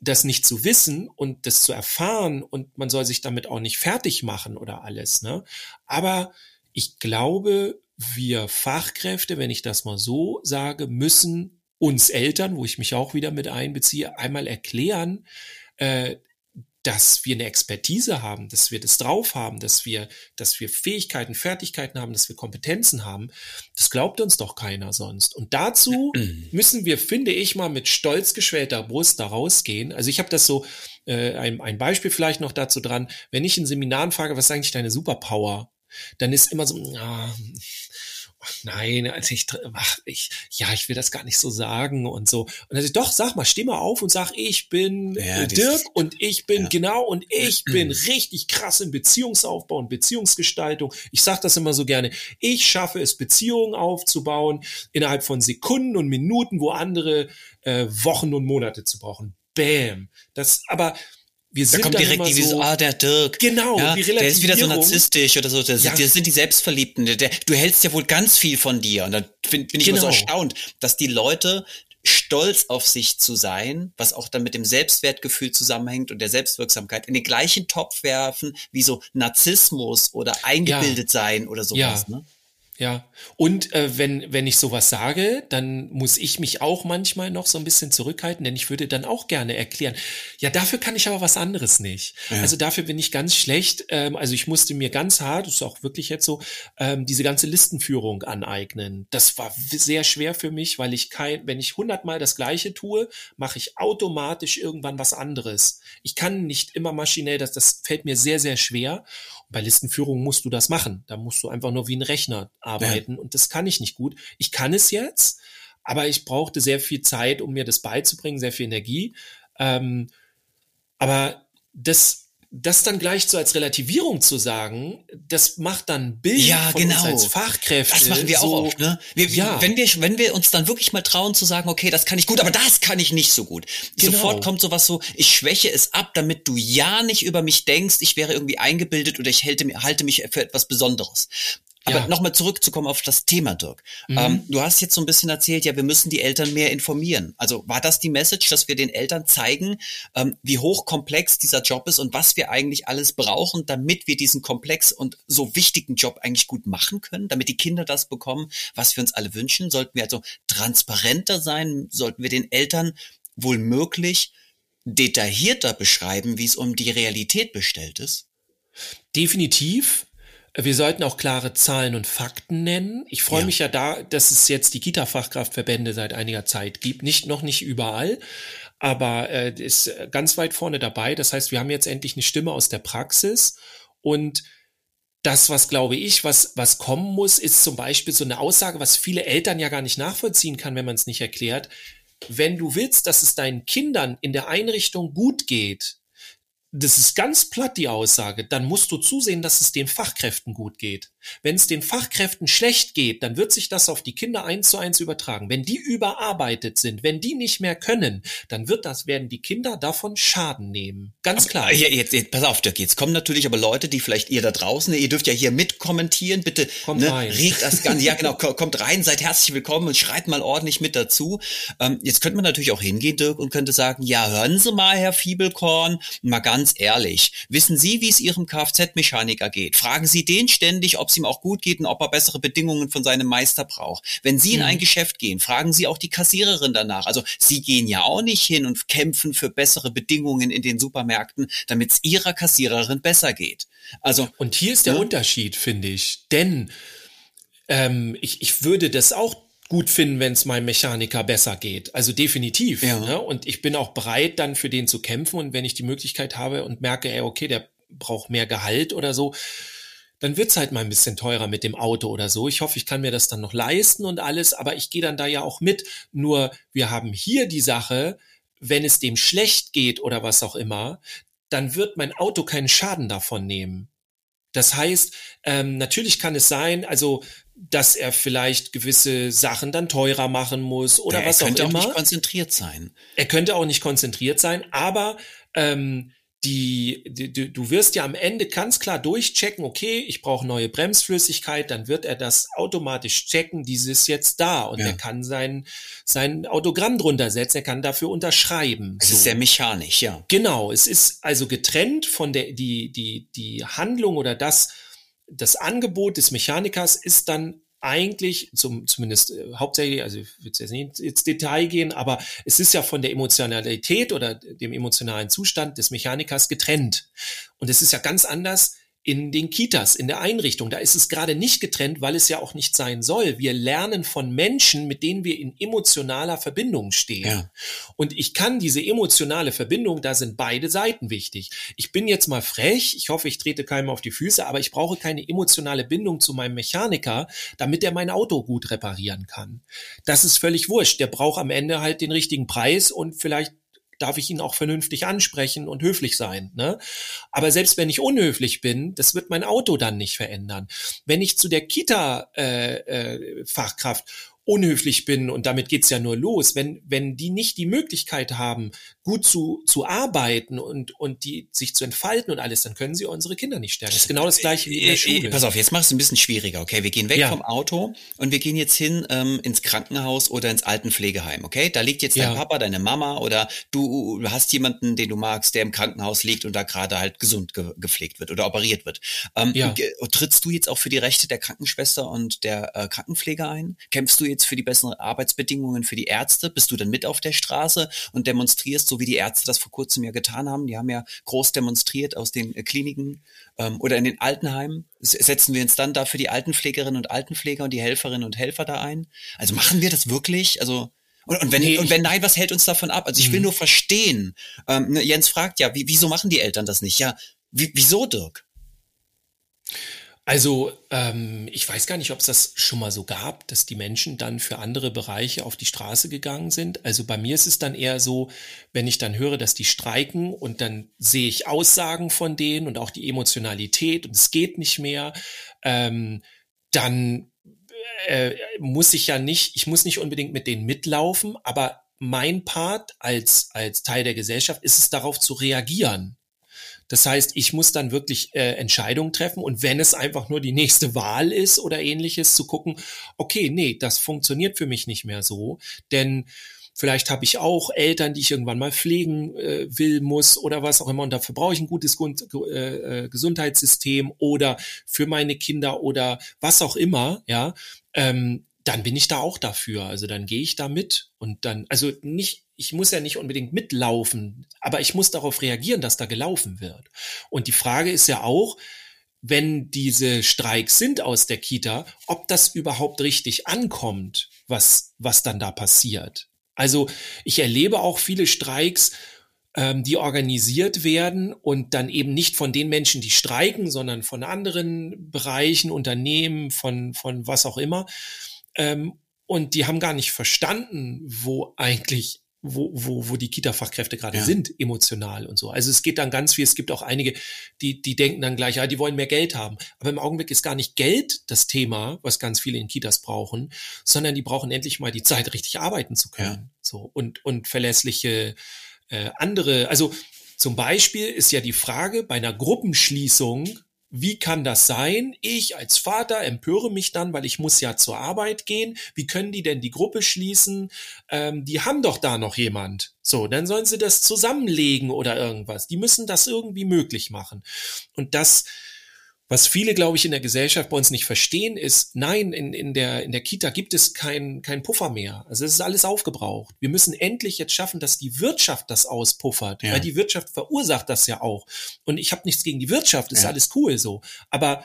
das nicht zu wissen und das zu erfahren und man soll sich damit auch nicht fertig machen oder alles, ne? Aber ich glaube, wir Fachkräfte, wenn ich das mal so sage, müssen uns Eltern, wo ich mich auch wieder mit einbeziehe, einmal erklären, äh, dass wir eine Expertise haben, dass wir das drauf haben, dass wir, dass wir Fähigkeiten, Fertigkeiten haben, dass wir Kompetenzen haben, das glaubt uns doch keiner sonst. Und dazu müssen wir, finde ich, mal mit stolz geschwellter Brust da rausgehen. Also ich habe das so, äh, ein, ein Beispiel vielleicht noch dazu dran, wenn ich in Seminaren frage, was ist eigentlich deine Superpower? Dann ist immer so, ah, nein, also ich, ach, ich, ja, ich will das gar nicht so sagen und so. Und dann ich, doch, sag mal, steh mal auf und sag, ich bin ja, äh, Dirk und ich bin ja. genau und ich bin richtig krass im Beziehungsaufbau und Beziehungsgestaltung. Ich sag das immer so gerne. Ich schaffe es, Beziehungen aufzubauen innerhalb von Sekunden und Minuten, wo andere äh, Wochen und Monate zu brauchen. Bam. Das, aber wir sind da kommt direkt die so, ah, der Dirk. Genau, ja, Der ist wieder so narzisstisch oder so. Das, ja. das sind die Selbstverliebten. Der, der, du hältst ja wohl ganz viel von dir. Und dann bin, bin ich genau. immer so genau. erstaunt, dass die Leute stolz auf sich zu sein, was auch dann mit dem Selbstwertgefühl zusammenhängt und der Selbstwirksamkeit, in den gleichen Topf werfen wie so Narzissmus oder eingebildet ja. sein oder sowas. Ja. Ne? Ja, und äh, wenn, wenn ich sowas sage, dann muss ich mich auch manchmal noch so ein bisschen zurückhalten, denn ich würde dann auch gerne erklären, ja, dafür kann ich aber was anderes nicht. Ja. Also dafür bin ich ganz schlecht. Ähm, also ich musste mir ganz hart, das ist auch wirklich jetzt so, ähm, diese ganze Listenführung aneignen. Das war sehr schwer für mich, weil ich kein, wenn ich hundertmal das Gleiche tue, mache ich automatisch irgendwann was anderes. Ich kann nicht immer maschinell, das, das fällt mir sehr, sehr schwer. Und bei Listenführung musst du das machen. Da musst du einfach nur wie ein Rechner arbeiten ja. und das kann ich nicht gut. Ich kann es jetzt, aber ich brauchte sehr viel Zeit, um mir das beizubringen, sehr viel Energie. Ähm, aber das das dann gleich so als Relativierung zu sagen, das macht dann Bild ja, von genau. uns als Fachkräfte. Das machen wir so, auch oft, ne? Wir, ja. wenn wir, wenn wir uns dann wirklich mal trauen zu sagen, okay, das kann ich gut, aber das kann ich nicht so gut. Genau. Sofort kommt sowas so, ich schwäche es ab, damit du ja nicht über mich denkst, ich wäre irgendwie eingebildet oder ich halte, halte mich für etwas Besonderes. Aber ja. nochmal zurückzukommen auf das Thema, Dirk. Mhm. Ähm, du hast jetzt so ein bisschen erzählt, ja, wir müssen die Eltern mehr informieren. Also war das die Message, dass wir den Eltern zeigen, ähm, wie hochkomplex dieser Job ist und was wir eigentlich alles brauchen, damit wir diesen komplex und so wichtigen Job eigentlich gut machen können, damit die Kinder das bekommen, was wir uns alle wünschen? Sollten wir also transparenter sein? Sollten wir den Eltern wohl möglich detaillierter beschreiben, wie es um die Realität bestellt ist? Definitiv. Wir sollten auch klare Zahlen und Fakten nennen. Ich freue ja. mich ja da, dass es jetzt die Kita-Fachkraftverbände seit einiger Zeit gibt. Nicht noch nicht überall, aber äh, ist ganz weit vorne dabei. Das heißt, wir haben jetzt endlich eine Stimme aus der Praxis und das, was glaube ich, was, was kommen muss, ist zum Beispiel so eine Aussage, was viele Eltern ja gar nicht nachvollziehen kann, wenn man es nicht erklärt. Wenn du willst, dass es deinen Kindern in der Einrichtung gut geht, das ist ganz platt die Aussage, dann musst du zusehen, dass es den Fachkräften gut geht. Wenn es den Fachkräften schlecht geht, dann wird sich das auf die Kinder eins zu eins übertragen. Wenn die überarbeitet sind, wenn die nicht mehr können, dann wird das, werden die Kinder davon Schaden nehmen. Ganz klar. Jetzt, jetzt, pass auf, Dirk, jetzt kommen natürlich aber Leute, die vielleicht ihr da draußen, ihr dürft ja hier mitkommentieren, bitte, kommt ne, rein. regt das Ganze, ja genau, kommt rein, seid herzlich willkommen und schreit mal ordentlich mit dazu. Ähm, jetzt könnte man natürlich auch hingehen, Dirk, und könnte sagen, ja, hören Sie mal, Herr Fiebelkorn, mal ganz ehrlich, wissen Sie, wie es Ihrem Kfz-Mechaniker geht? Fragen Sie den ständig, ob es ihm auch gut geht und ob er bessere Bedingungen von seinem Meister braucht. Wenn Sie in ein mhm. Geschäft gehen, fragen Sie auch die Kassiererin danach. Also Sie gehen ja auch nicht hin und kämpfen für bessere Bedingungen in den Supermärkten, damit es Ihrer Kassiererin besser geht. Also und hier ist der ja? Unterschied, finde ich, denn ähm, ich, ich würde das auch gut finden, wenn es meinem Mechaniker besser geht. Also definitiv. Ja. Ne? Und ich bin auch bereit, dann für den zu kämpfen. Und wenn ich die Möglichkeit habe und merke, ey, okay, der braucht mehr Gehalt oder so, dann wird's halt mal ein bisschen teurer mit dem Auto oder so. Ich hoffe, ich kann mir das dann noch leisten und alles, aber ich gehe dann da ja auch mit. Nur wir haben hier die Sache, wenn es dem schlecht geht oder was auch immer, dann wird mein Auto keinen Schaden davon nehmen. Das heißt, ähm, natürlich kann es sein, also dass er vielleicht gewisse Sachen dann teurer machen muss oder ja, was auch immer. Er könnte auch nicht konzentriert sein. Er könnte auch nicht konzentriert sein, aber ähm, die, die, du wirst ja am Ende ganz klar durchchecken, okay, ich brauche neue Bremsflüssigkeit, dann wird er das automatisch checken, dieses jetzt da und ja. er kann sein, sein Autogramm drunter setzen, er kann dafür unterschreiben. Es so. ist sehr mechanisch, ja. Genau, es ist also getrennt von der, die, die, die Handlung oder das, das Angebot des Mechanikers ist dann eigentlich, zum, zumindest äh, hauptsächlich, also ich will jetzt nicht ins Detail gehen, aber es ist ja von der Emotionalität oder dem emotionalen Zustand des Mechanikers getrennt. Und es ist ja ganz anders, in den Kitas, in der Einrichtung. Da ist es gerade nicht getrennt, weil es ja auch nicht sein soll. Wir lernen von Menschen, mit denen wir in emotionaler Verbindung stehen. Ja. Und ich kann diese emotionale Verbindung, da sind beide Seiten wichtig. Ich bin jetzt mal frech, ich hoffe, ich trete keinem auf die Füße, aber ich brauche keine emotionale Bindung zu meinem Mechaniker, damit er mein Auto gut reparieren kann. Das ist völlig wurscht. Der braucht am Ende halt den richtigen Preis und vielleicht darf ich ihn auch vernünftig ansprechen und höflich sein. Ne? Aber selbst wenn ich unhöflich bin, das wird mein Auto dann nicht verändern. Wenn ich zu der Kita-Fachkraft äh, äh, unhöflich bin und damit geht's ja nur los, wenn, wenn die nicht die Möglichkeit haben, gut zu, zu arbeiten und, und die sich zu entfalten und alles, dann können sie unsere Kinder nicht stärken. Das ist genau das gleiche wie in der äh, äh, Schule. Pass auf, jetzt machst du ein bisschen schwieriger, okay? Wir gehen weg ja. vom Auto und wir gehen jetzt hin ähm, ins Krankenhaus oder ins Altenpflegeheim, okay? Da liegt jetzt ja. dein Papa, deine Mama oder du hast jemanden, den du magst, der im Krankenhaus liegt und da gerade halt gesund ge gepflegt wird oder operiert wird. Ähm, ja. Trittst du jetzt auch für die Rechte der Krankenschwester und der äh, Krankenpfleger ein? Kämpfst du jetzt jetzt für die besseren Arbeitsbedingungen für die Ärzte? Bist du dann mit auf der Straße und demonstrierst, so wie die Ärzte das vor kurzem ja getan haben? Die haben ja groß demonstriert aus den äh, Kliniken ähm, oder in den Altenheimen. Setzen wir uns dann da für die Altenpflegerinnen und Altenpfleger und die Helferinnen und Helfer da ein? Also machen wir das wirklich? Also und, und wenn, nee, und wenn nein, was hält uns davon ab? Also ich will mhm. nur verstehen. Ähm, ne, Jens fragt ja, wie, wieso machen die Eltern das nicht? Ja, wie, wieso, Dirk? Also ähm, ich weiß gar nicht, ob es das schon mal so gab, dass die Menschen dann für andere Bereiche auf die Straße gegangen sind. Also bei mir ist es dann eher so, wenn ich dann höre, dass die streiken und dann sehe ich Aussagen von denen und auch die Emotionalität und es geht nicht mehr, ähm, dann äh, muss ich ja nicht, ich muss nicht unbedingt mit denen mitlaufen, aber mein Part als, als Teil der Gesellschaft ist es darauf zu reagieren. Das heißt, ich muss dann wirklich äh, Entscheidungen treffen und wenn es einfach nur die nächste Wahl ist oder ähnliches, zu gucken, okay, nee, das funktioniert für mich nicht mehr so, denn Vielleicht habe ich auch Eltern, die ich irgendwann mal pflegen äh, will, muss oder was auch immer. Und dafür brauche ich ein gutes Grund, äh, äh, Gesundheitssystem oder für meine Kinder oder was auch immer. Ja, ähm, dann bin ich da auch dafür. Also dann gehe ich da mit und dann, also nicht, ich muss ja nicht unbedingt mitlaufen, aber ich muss darauf reagieren, dass da gelaufen wird. Und die Frage ist ja auch, wenn diese Streiks sind aus der Kita, ob das überhaupt richtig ankommt, was, was dann da passiert. Also ich erlebe auch viele Streiks, ähm, die organisiert werden und dann eben nicht von den Menschen, die streiken, sondern von anderen Bereichen, Unternehmen, von, von was auch immer. Ähm, und die haben gar nicht verstanden, wo eigentlich wo, wo, wo die Kita-Fachkräfte gerade ja. sind, emotional und so. Also es geht dann ganz viel, es gibt auch einige, die, die denken dann gleich, ja, die wollen mehr Geld haben. Aber im Augenblick ist gar nicht Geld das Thema, was ganz viele in Kitas brauchen, sondern die brauchen endlich mal die Zeit, richtig arbeiten zu können. Ja. So und, und verlässliche äh, andere, also zum Beispiel ist ja die Frage bei einer Gruppenschließung, wie kann das sein? Ich als Vater empöre mich dann, weil ich muss ja zur Arbeit gehen. Wie können die denn die Gruppe schließen? Ähm, die haben doch da noch jemand. So, dann sollen sie das zusammenlegen oder irgendwas. Die müssen das irgendwie möglich machen. Und das was viele, glaube ich, in der Gesellschaft bei uns nicht verstehen, ist, nein, in, in, der, in der Kita gibt es keinen kein Puffer mehr. Also es ist alles aufgebraucht. Wir müssen endlich jetzt schaffen, dass die Wirtschaft das auspuffert. Ja. Weil die Wirtschaft verursacht das ja auch. Und ich habe nichts gegen die Wirtschaft, ist ja. alles cool so. Aber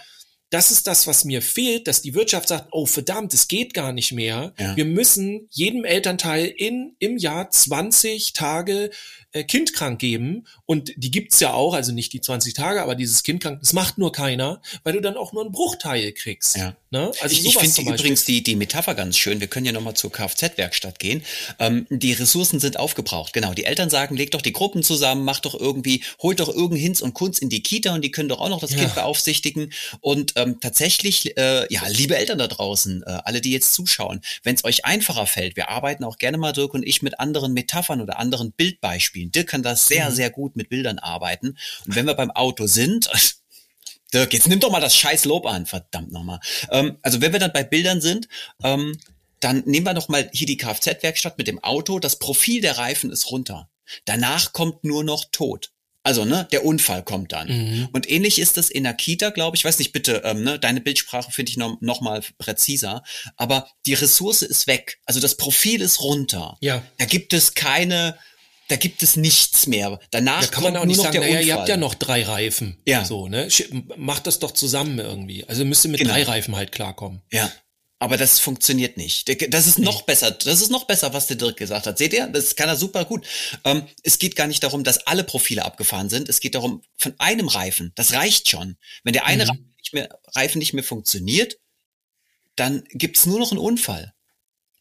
das ist das, was mir fehlt, dass die Wirtschaft sagt, oh verdammt, es geht gar nicht mehr. Ja. Wir müssen jedem Elternteil in, im Jahr 20 Tage äh, kindkrank geben und die gibt's ja auch, also nicht die 20 Tage, aber dieses kindkrank, das macht nur keiner, weil du dann auch nur einen Bruchteil kriegst. Ja. Ne? Also ich, ich finde übrigens die, die Metapher ganz schön. Wir können ja nochmal zur Kfz-Werkstatt gehen. Ähm, die Ressourcen sind aufgebraucht. Genau. Die Eltern sagen, leg doch die Gruppen zusammen, mach doch irgendwie, holt doch irgendein Hinz und Kunst in die Kita und die können doch auch noch das ja. Kind beaufsichtigen. Und ähm, tatsächlich, äh, ja, liebe Eltern da draußen, äh, alle, die jetzt zuschauen, wenn es euch einfacher fällt, wir arbeiten auch gerne mal, Dirk und ich, mit anderen Metaphern oder anderen Bildbeispielen. Dirk kann das sehr, mhm. sehr gut mit Bildern arbeiten. Und wenn wir beim Auto sind, Dirk, jetzt nimm doch mal das scheiß Lob an, verdammt nochmal. Ähm, also wenn wir dann bei Bildern sind, ähm, dann nehmen wir doch mal hier die Kfz-Werkstatt mit dem Auto. Das Profil der Reifen ist runter. Danach kommt nur noch Tod. Also, ne, der Unfall kommt dann. Mhm. Und ähnlich ist es in der Kita, glaube ich. Weiß nicht, bitte, ähm, ne, deine Bildsprache finde ich noch, noch mal präziser. Aber die Ressource ist weg. Also das Profil ist runter. Ja. Da gibt es keine, da gibt es nichts mehr. Danach da kann man auch nicht sagen, naja, ihr habt ja noch drei Reifen. Ja. So, ne? Macht das doch zusammen irgendwie. Also müsst ihr mit genau. drei Reifen halt klarkommen. Ja. Aber das funktioniert nicht. Das ist noch besser. Das ist noch besser, was der Dirk gesagt hat. Seht ihr? Das kann er super gut. Ähm, es geht gar nicht darum, dass alle Profile abgefahren sind. Es geht darum, von einem Reifen. Das reicht schon. Wenn der eine mhm. Reifen, nicht mehr, Reifen nicht mehr funktioniert, dann gibt's nur noch einen Unfall.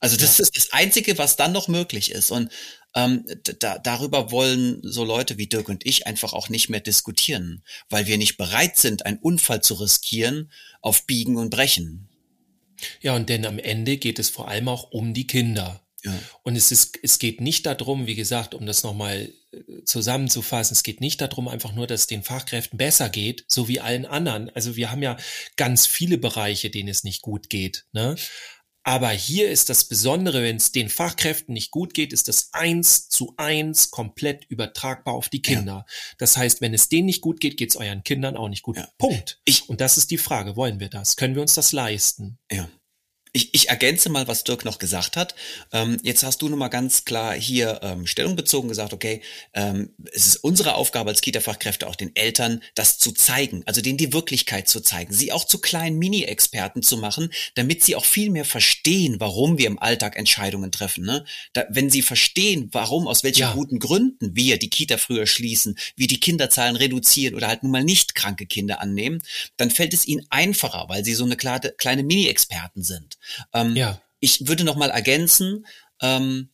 Also das ja. ist das Einzige, was dann noch möglich ist. Und ähm, da, darüber wollen so Leute wie Dirk und ich einfach auch nicht mehr diskutieren, weil wir nicht bereit sind, einen Unfall zu riskieren auf Biegen und Brechen. Ja, und denn am Ende geht es vor allem auch um die Kinder. Ja. Und es ist, es geht nicht darum, wie gesagt, um das nochmal äh, zusammenzufassen, es geht nicht darum, einfach nur, dass es den Fachkräften besser geht, so wie allen anderen. Also wir haben ja ganz viele Bereiche, denen es nicht gut geht. Ne? Aber hier ist das Besondere, wenn es den Fachkräften nicht gut geht, ist das eins zu eins komplett übertragbar auf die Kinder. Ja. Das heißt, wenn es denen nicht gut geht, geht es euren Kindern auch nicht gut. Ja. Punkt. Ich, Und das ist die Frage, wollen wir das? Können wir uns das leisten? Ja. Ich, ich ergänze mal, was Dirk noch gesagt hat. Ähm, jetzt hast du nochmal ganz klar hier ähm, Stellung bezogen gesagt, okay, ähm, es ist unsere Aufgabe als Kita-Fachkräfte, auch den Eltern das zu zeigen, also denen die Wirklichkeit zu zeigen, sie auch zu kleinen Mini-Experten zu machen, damit sie auch viel mehr verstehen, warum wir im Alltag Entscheidungen treffen. Ne? Da, wenn sie verstehen, warum, aus welchen ja. guten Gründen wir die Kita früher schließen, wie die Kinderzahlen reduzieren oder halt nun mal nicht kranke Kinder annehmen, dann fällt es ihnen einfacher, weil sie so eine kleine, kleine Mini-Experten sind. Ähm, ja. Ich würde noch mal ergänzen, ähm,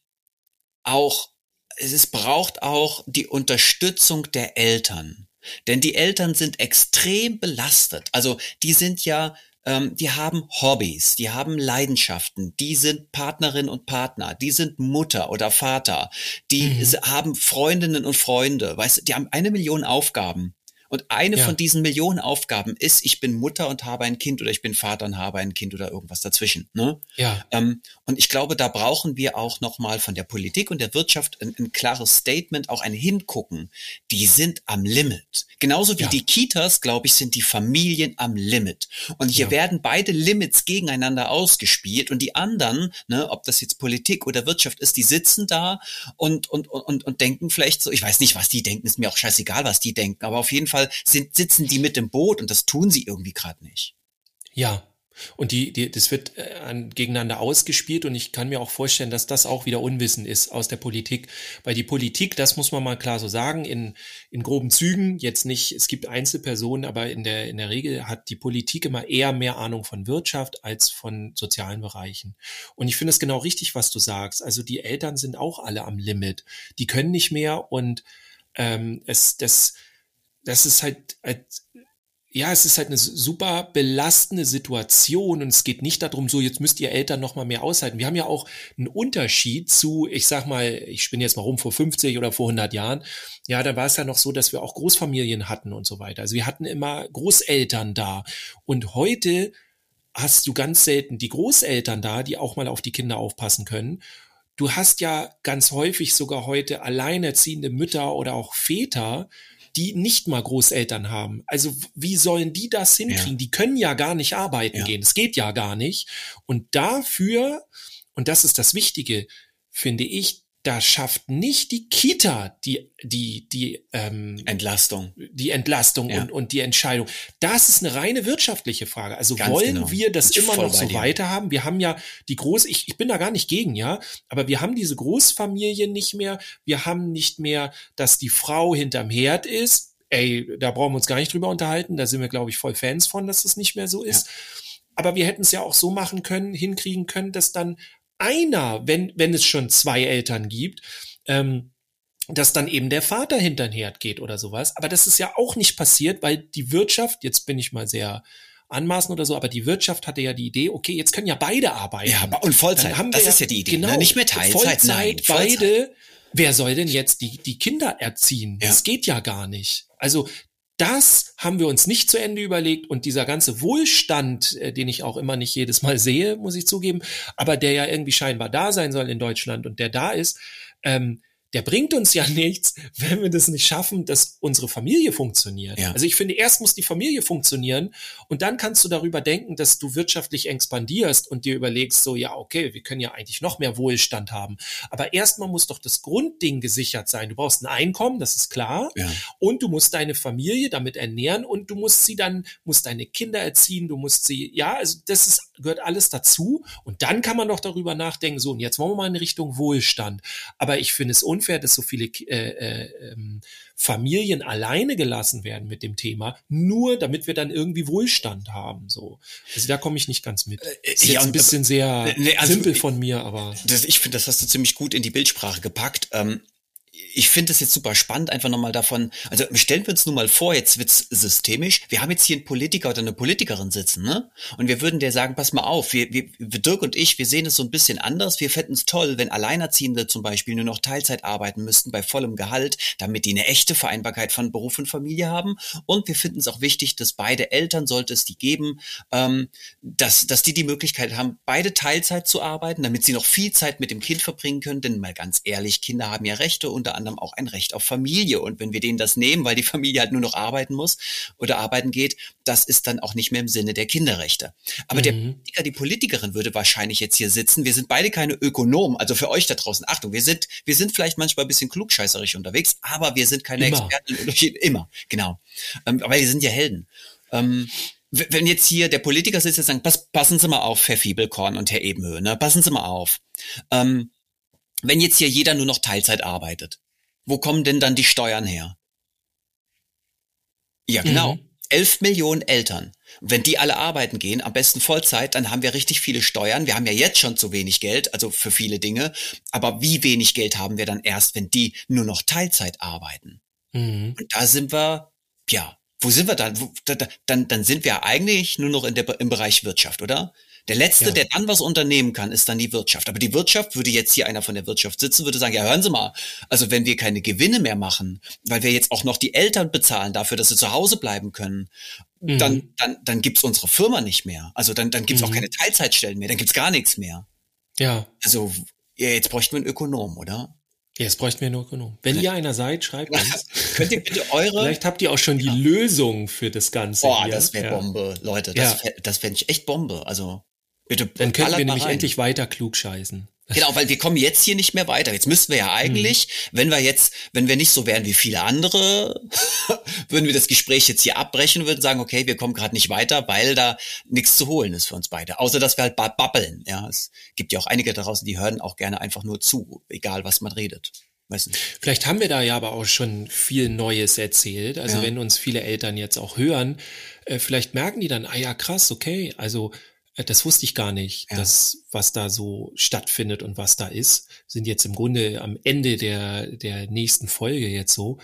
auch es braucht auch die Unterstützung der Eltern. Denn die Eltern sind extrem belastet. Also die sind ja, ähm, die haben Hobbys, die haben Leidenschaften, die sind Partnerin und Partner, die sind Mutter oder Vater, die mhm. haben Freundinnen und Freunde, weißt du, die haben eine Million Aufgaben. Und eine ja. von diesen Millionen Aufgaben ist, ich bin Mutter und habe ein Kind oder ich bin Vater und habe ein Kind oder irgendwas dazwischen. Ne? Ja. Ähm, und ich glaube, da brauchen wir auch nochmal von der Politik und der Wirtschaft ein, ein, klares Statement, auch ein Hingucken. Die sind am Limit. Genauso wie ja. die Kitas, glaube ich, sind die Familien am Limit. Und hier ja. werden beide Limits gegeneinander ausgespielt und die anderen, ne, ob das jetzt Politik oder Wirtschaft ist, die sitzen da und, und, und, und denken vielleicht so, ich weiß nicht, was die denken, ist mir auch scheißegal, was die denken, aber auf jeden Fall Fall sind, sitzen die mit im Boot und das tun sie irgendwie gerade nicht. Ja, und die, die, das wird äh, gegeneinander ausgespielt und ich kann mir auch vorstellen, dass das auch wieder Unwissen ist aus der Politik. Weil die Politik, das muss man mal klar so sagen, in, in groben Zügen, jetzt nicht, es gibt Einzelpersonen, aber in der, in der Regel hat die Politik immer eher mehr Ahnung von Wirtschaft als von sozialen Bereichen. Und ich finde es genau richtig, was du sagst. Also die Eltern sind auch alle am Limit. Die können nicht mehr und ähm, es, das, das ist halt, halt, ja, es ist halt eine super belastende Situation und es geht nicht darum, so jetzt müsst ihr Eltern noch mal mehr aushalten. Wir haben ja auch einen Unterschied zu, ich sag mal, ich spinne jetzt mal rum vor 50 oder vor 100 Jahren. Ja, da war es ja noch so, dass wir auch Großfamilien hatten und so weiter. Also wir hatten immer Großeltern da und heute hast du ganz selten die Großeltern da, die auch mal auf die Kinder aufpassen können. Du hast ja ganz häufig sogar heute alleinerziehende Mütter oder auch Väter, die nicht mal Großeltern haben. Also wie sollen die das hinkriegen? Ja. Die können ja gar nicht arbeiten ja. gehen. Es geht ja gar nicht. Und dafür, und das ist das Wichtige, finde ich, da schafft nicht die Kita die die die ähm, Entlastung. die Entlastung ja. und und die Entscheidung. Das ist eine reine wirtschaftliche Frage. Also Ganz wollen genau. wir das immer noch so weiter haben wir haben ja die groß ich, ich bin da gar nicht gegen ja aber wir haben diese Großfamilien nicht mehr. Wir haben nicht mehr dass die Frau hinterm Herd ist. Ey da brauchen wir uns gar nicht drüber unterhalten. Da sind wir glaube ich voll Fans von dass das nicht mehr so ist. Ja. aber wir hätten es ja auch so machen können hinkriegen können dass dann einer, wenn, wenn es schon zwei Eltern gibt, ähm, dass dann eben der Vater hinter den Herd geht oder sowas. Aber das ist ja auch nicht passiert, weil die Wirtschaft, jetzt bin ich mal sehr anmaßen oder so, aber die Wirtschaft hatte ja die Idee, okay, jetzt können ja beide arbeiten. Ja, und Vollzeit, haben das ja, ist ja die Idee. Genau, ne? nicht mehr Teilzeit, Vollzeit, nein, Vollzeit. beide. Wer soll denn jetzt die, die Kinder erziehen? Ja. Das geht ja gar nicht. Also das haben wir uns nicht zu Ende überlegt und dieser ganze Wohlstand, äh, den ich auch immer nicht jedes Mal sehe, muss ich zugeben, aber der ja irgendwie scheinbar da sein soll in Deutschland und der da ist, ähm, der bringt uns ja nichts, wenn wir das nicht schaffen, dass unsere Familie funktioniert. Ja. Also ich finde, erst muss die Familie funktionieren und dann kannst du darüber denken, dass du wirtschaftlich expandierst und dir überlegst, so, ja, okay, wir können ja eigentlich noch mehr Wohlstand haben. Aber erstmal muss doch das Grundding gesichert sein. Du brauchst ein Einkommen, das ist klar. Ja. Und du musst deine Familie damit ernähren und du musst sie dann, musst deine Kinder erziehen, du musst sie, ja, also das ist, gehört alles dazu. Und dann kann man doch darüber nachdenken, so, und jetzt wollen wir mal in Richtung Wohlstand. Aber ich finde es unfair, dass so viele äh, äh, ähm, Familien alleine gelassen werden mit dem Thema, nur damit wir dann irgendwie Wohlstand haben. So, also da komme ich nicht ganz mit. Äh, ist ja, jetzt ein bisschen sehr nee, also, simpel von mir, aber das, ich finde, das hast du ziemlich gut in die Bildsprache gepackt. Ähm, ich finde es jetzt super spannend, einfach nochmal davon, also stellen wir uns nun mal vor, jetzt wird's systemisch, wir haben jetzt hier einen Politiker oder eine Politikerin sitzen, ne? Und wir würden der sagen, pass mal auf, wir, wir, Dirk und ich, wir sehen es so ein bisschen anders, wir fänden es toll, wenn Alleinerziehende zum Beispiel nur noch Teilzeit arbeiten müssten bei vollem Gehalt, damit die eine echte Vereinbarkeit von Beruf und Familie haben. Und wir finden es auch wichtig, dass beide Eltern, sollte es die geben, ähm, dass, dass die die Möglichkeit haben, beide Teilzeit zu arbeiten, damit sie noch viel Zeit mit dem Kind verbringen können, denn mal ganz ehrlich, Kinder haben ja Rechte unter anderem auch ein Recht auf Familie. Und wenn wir denen das nehmen, weil die Familie halt nur noch arbeiten muss oder arbeiten geht, das ist dann auch nicht mehr im Sinne der Kinderrechte. Aber mhm. der Politiker, die Politikerin würde wahrscheinlich jetzt hier sitzen. Wir sind beide keine Ökonomen. Also für euch da draußen, Achtung, wir sind, wir sind vielleicht manchmal ein bisschen klugscheißerig unterwegs, aber wir sind keine immer. Experten. Immer, genau. Ähm, aber wir sind ja Helden. Ähm, wenn jetzt hier der Politiker sitzt und sagt, pass, passen Sie mal auf, Herr Fiebelkorn und Herr Ebenhöhe, ne? passen Sie mal auf. Ähm, wenn jetzt hier jeder nur noch Teilzeit arbeitet, wo kommen denn dann die Steuern her? Ja, genau. Mhm. 11 Millionen Eltern. Wenn die alle arbeiten gehen, am besten Vollzeit, dann haben wir richtig viele Steuern. Wir haben ja jetzt schon zu wenig Geld, also für viele Dinge. Aber wie wenig Geld haben wir dann erst, wenn die nur noch Teilzeit arbeiten? Mhm. Und da sind wir, ja, wo sind wir dann? Wo, da, dann, dann sind wir eigentlich nur noch in der, im Bereich Wirtschaft, oder? Der Letzte, ja. der dann was unternehmen kann, ist dann die Wirtschaft. Aber die Wirtschaft, würde jetzt hier einer von der Wirtschaft sitzen, würde sagen, ja, hören Sie mal, also wenn wir keine Gewinne mehr machen, weil wir jetzt auch noch die Eltern bezahlen dafür, dass sie zu Hause bleiben können, mhm. dann, dann, dann gibt's unsere Firma nicht mehr. Also dann, dann gibt's mhm. auch keine Teilzeitstellen mehr, dann gibt's gar nichts mehr. Ja. Also ja, jetzt bräuchten wir einen Ökonom, oder? Ja, jetzt bräuchten wir einen Ökonom. Wenn ihr einer seid, schreibt uns. Könnt ihr bitte eure... Vielleicht habt ihr auch schon ja. die Lösung für das Ganze Boah, hier. das wäre ja. Bombe, Leute. Das, ja. das fände ich echt Bombe. Also Bitte, Dann könnten wir nämlich rein. endlich weiter klug scheißen. Genau, weil wir kommen jetzt hier nicht mehr weiter. Jetzt müssten wir ja eigentlich, hm. wenn wir jetzt, wenn wir nicht so wären wie viele andere, würden wir das Gespräch jetzt hier abbrechen und würden sagen, okay, wir kommen gerade nicht weiter, weil da nichts zu holen ist für uns beide. Außer dass wir halt babbeln. Ja, es gibt ja auch einige draußen, die hören auch gerne einfach nur zu, egal was man redet. Weiß nicht. Vielleicht haben wir da ja aber auch schon viel Neues erzählt. Also ja. wenn uns viele Eltern jetzt auch hören, äh, vielleicht merken die dann, ah ja, krass, okay, also das wusste ich gar nicht, ja. dass was da so stattfindet und was da ist. Sind jetzt im Grunde am Ende der, der nächsten Folge jetzt so.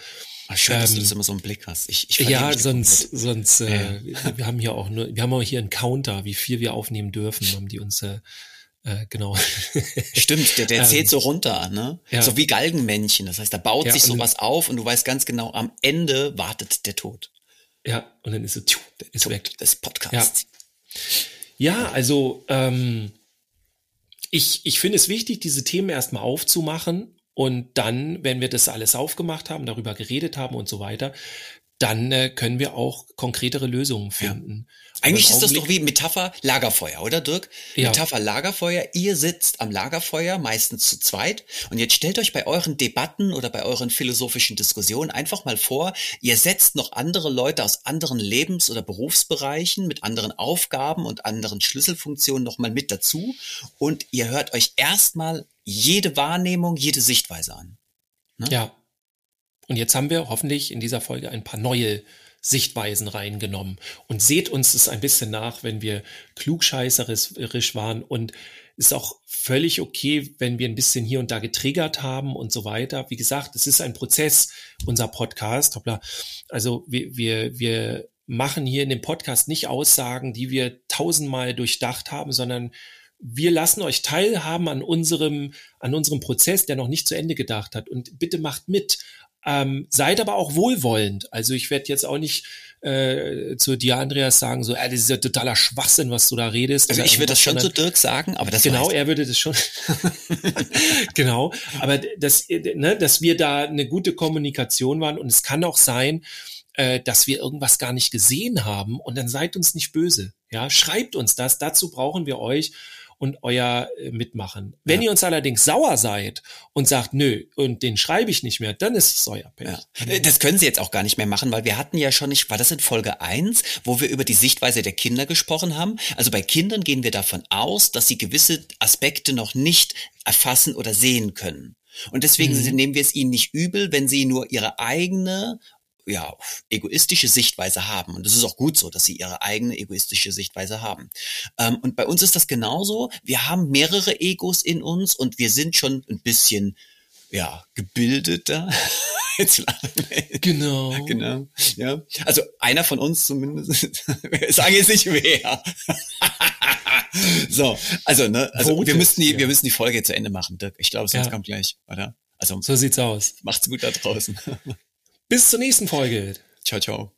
Ach, schön, ähm, dass du das immer so einen Blick hast. Ich, ich ja, sonst, sonst, äh, ja. wir haben hier auch nur, wir haben auch hier einen Counter, wie viel wir aufnehmen dürfen, haben die uns äh, äh, genau. Stimmt, der, der zählt ähm, so runter, ne? Ja. So wie Galgenmännchen. Das heißt, da baut ja, sich sowas auf und du weißt ganz genau, am Ende wartet der Tod. Ja, und dann ist es, tschuh, ist Tod weg. des Podcasts. Ja. Ja, also ähm, ich, ich finde es wichtig, diese Themen erstmal aufzumachen und dann, wenn wir das alles aufgemacht haben, darüber geredet haben und so weiter, dann äh, können wir auch konkretere Lösungen finden. Ja. Eigentlich ist das doch wie Metapher Lagerfeuer, oder Dirk? Ja. Metapher Lagerfeuer. Ihr sitzt am Lagerfeuer, meistens zu zweit. Und jetzt stellt euch bei euren Debatten oder bei euren philosophischen Diskussionen einfach mal vor, ihr setzt noch andere Leute aus anderen Lebens- oder Berufsbereichen mit anderen Aufgaben und anderen Schlüsselfunktionen nochmal mit dazu. Und ihr hört euch erstmal jede Wahrnehmung, jede Sichtweise an. Ne? Ja. Und jetzt haben wir hoffentlich in dieser Folge ein paar neue Sichtweisen reingenommen. Und seht uns es ein bisschen nach, wenn wir klugscheißerisch waren und ist auch völlig okay, wenn wir ein bisschen hier und da getriggert haben und so weiter. Wie gesagt, es ist ein Prozess, unser Podcast. Hoppla. Also wir, wir, wir machen hier in dem Podcast nicht Aussagen, die wir tausendmal durchdacht haben, sondern wir lassen euch teilhaben an unserem, an unserem Prozess, der noch nicht zu Ende gedacht hat. Und bitte macht mit Ähm, seid aber auch wohlwollend. Also ich werde jetzt auch nicht äh, zu dir, Andreas, sagen, so, äh, das ist ja totaler Schwachsinn, was du da redest. Also ich würde das schon zu Dirk sagen, aber das Genau, er würde das schon. genau, aber das, ne, dass wir da eine gute Kommunikation waren und es kann auch sein, äh, dass wir irgendwas gar nicht gesehen haben und dann seid uns nicht böse. Ja, schreibt uns das. Dazu brauchen wir euch und euer äh, Mitmachen. Wenn ja. ihr uns allerdings sauer seid und sagt, nö, und den schreibe ich nicht mehr, dann ist es euer Pech. Ja. Äh, das können sie jetzt auch gar nicht mehr machen, weil wir hatten ja schon nicht, war das in Folge eins, wo wir über die Sichtweise der Kinder gesprochen haben? Also bei Kindern gehen wir davon aus, dass sie gewisse Aspekte noch nicht erfassen oder sehen können. Und deswegen mhm. nehmen wir es ihnen nicht übel, wenn sie nur ihre eigene ja, egoistische Sichtweise haben. Und das ist auch gut so, dass sie ihre eigene egoistische Sichtweise haben. Ähm, und bei uns ist das genauso. Wir haben mehrere Egos in uns und wir sind schon ein bisschen, ja, gebildeter. genau. Genau. Ja. Also einer von uns zumindest. Sage jetzt nicht wer. so, also, ne, also wir müssen die, ja. wir müssen die Folge zu Ende machen, Dirk. Ich glaube, sonst ja. kommt gleich, oder? Also, so sieht's aus. Macht's gut da draußen. Bis zur nächsten Folge. Ciao, ciao.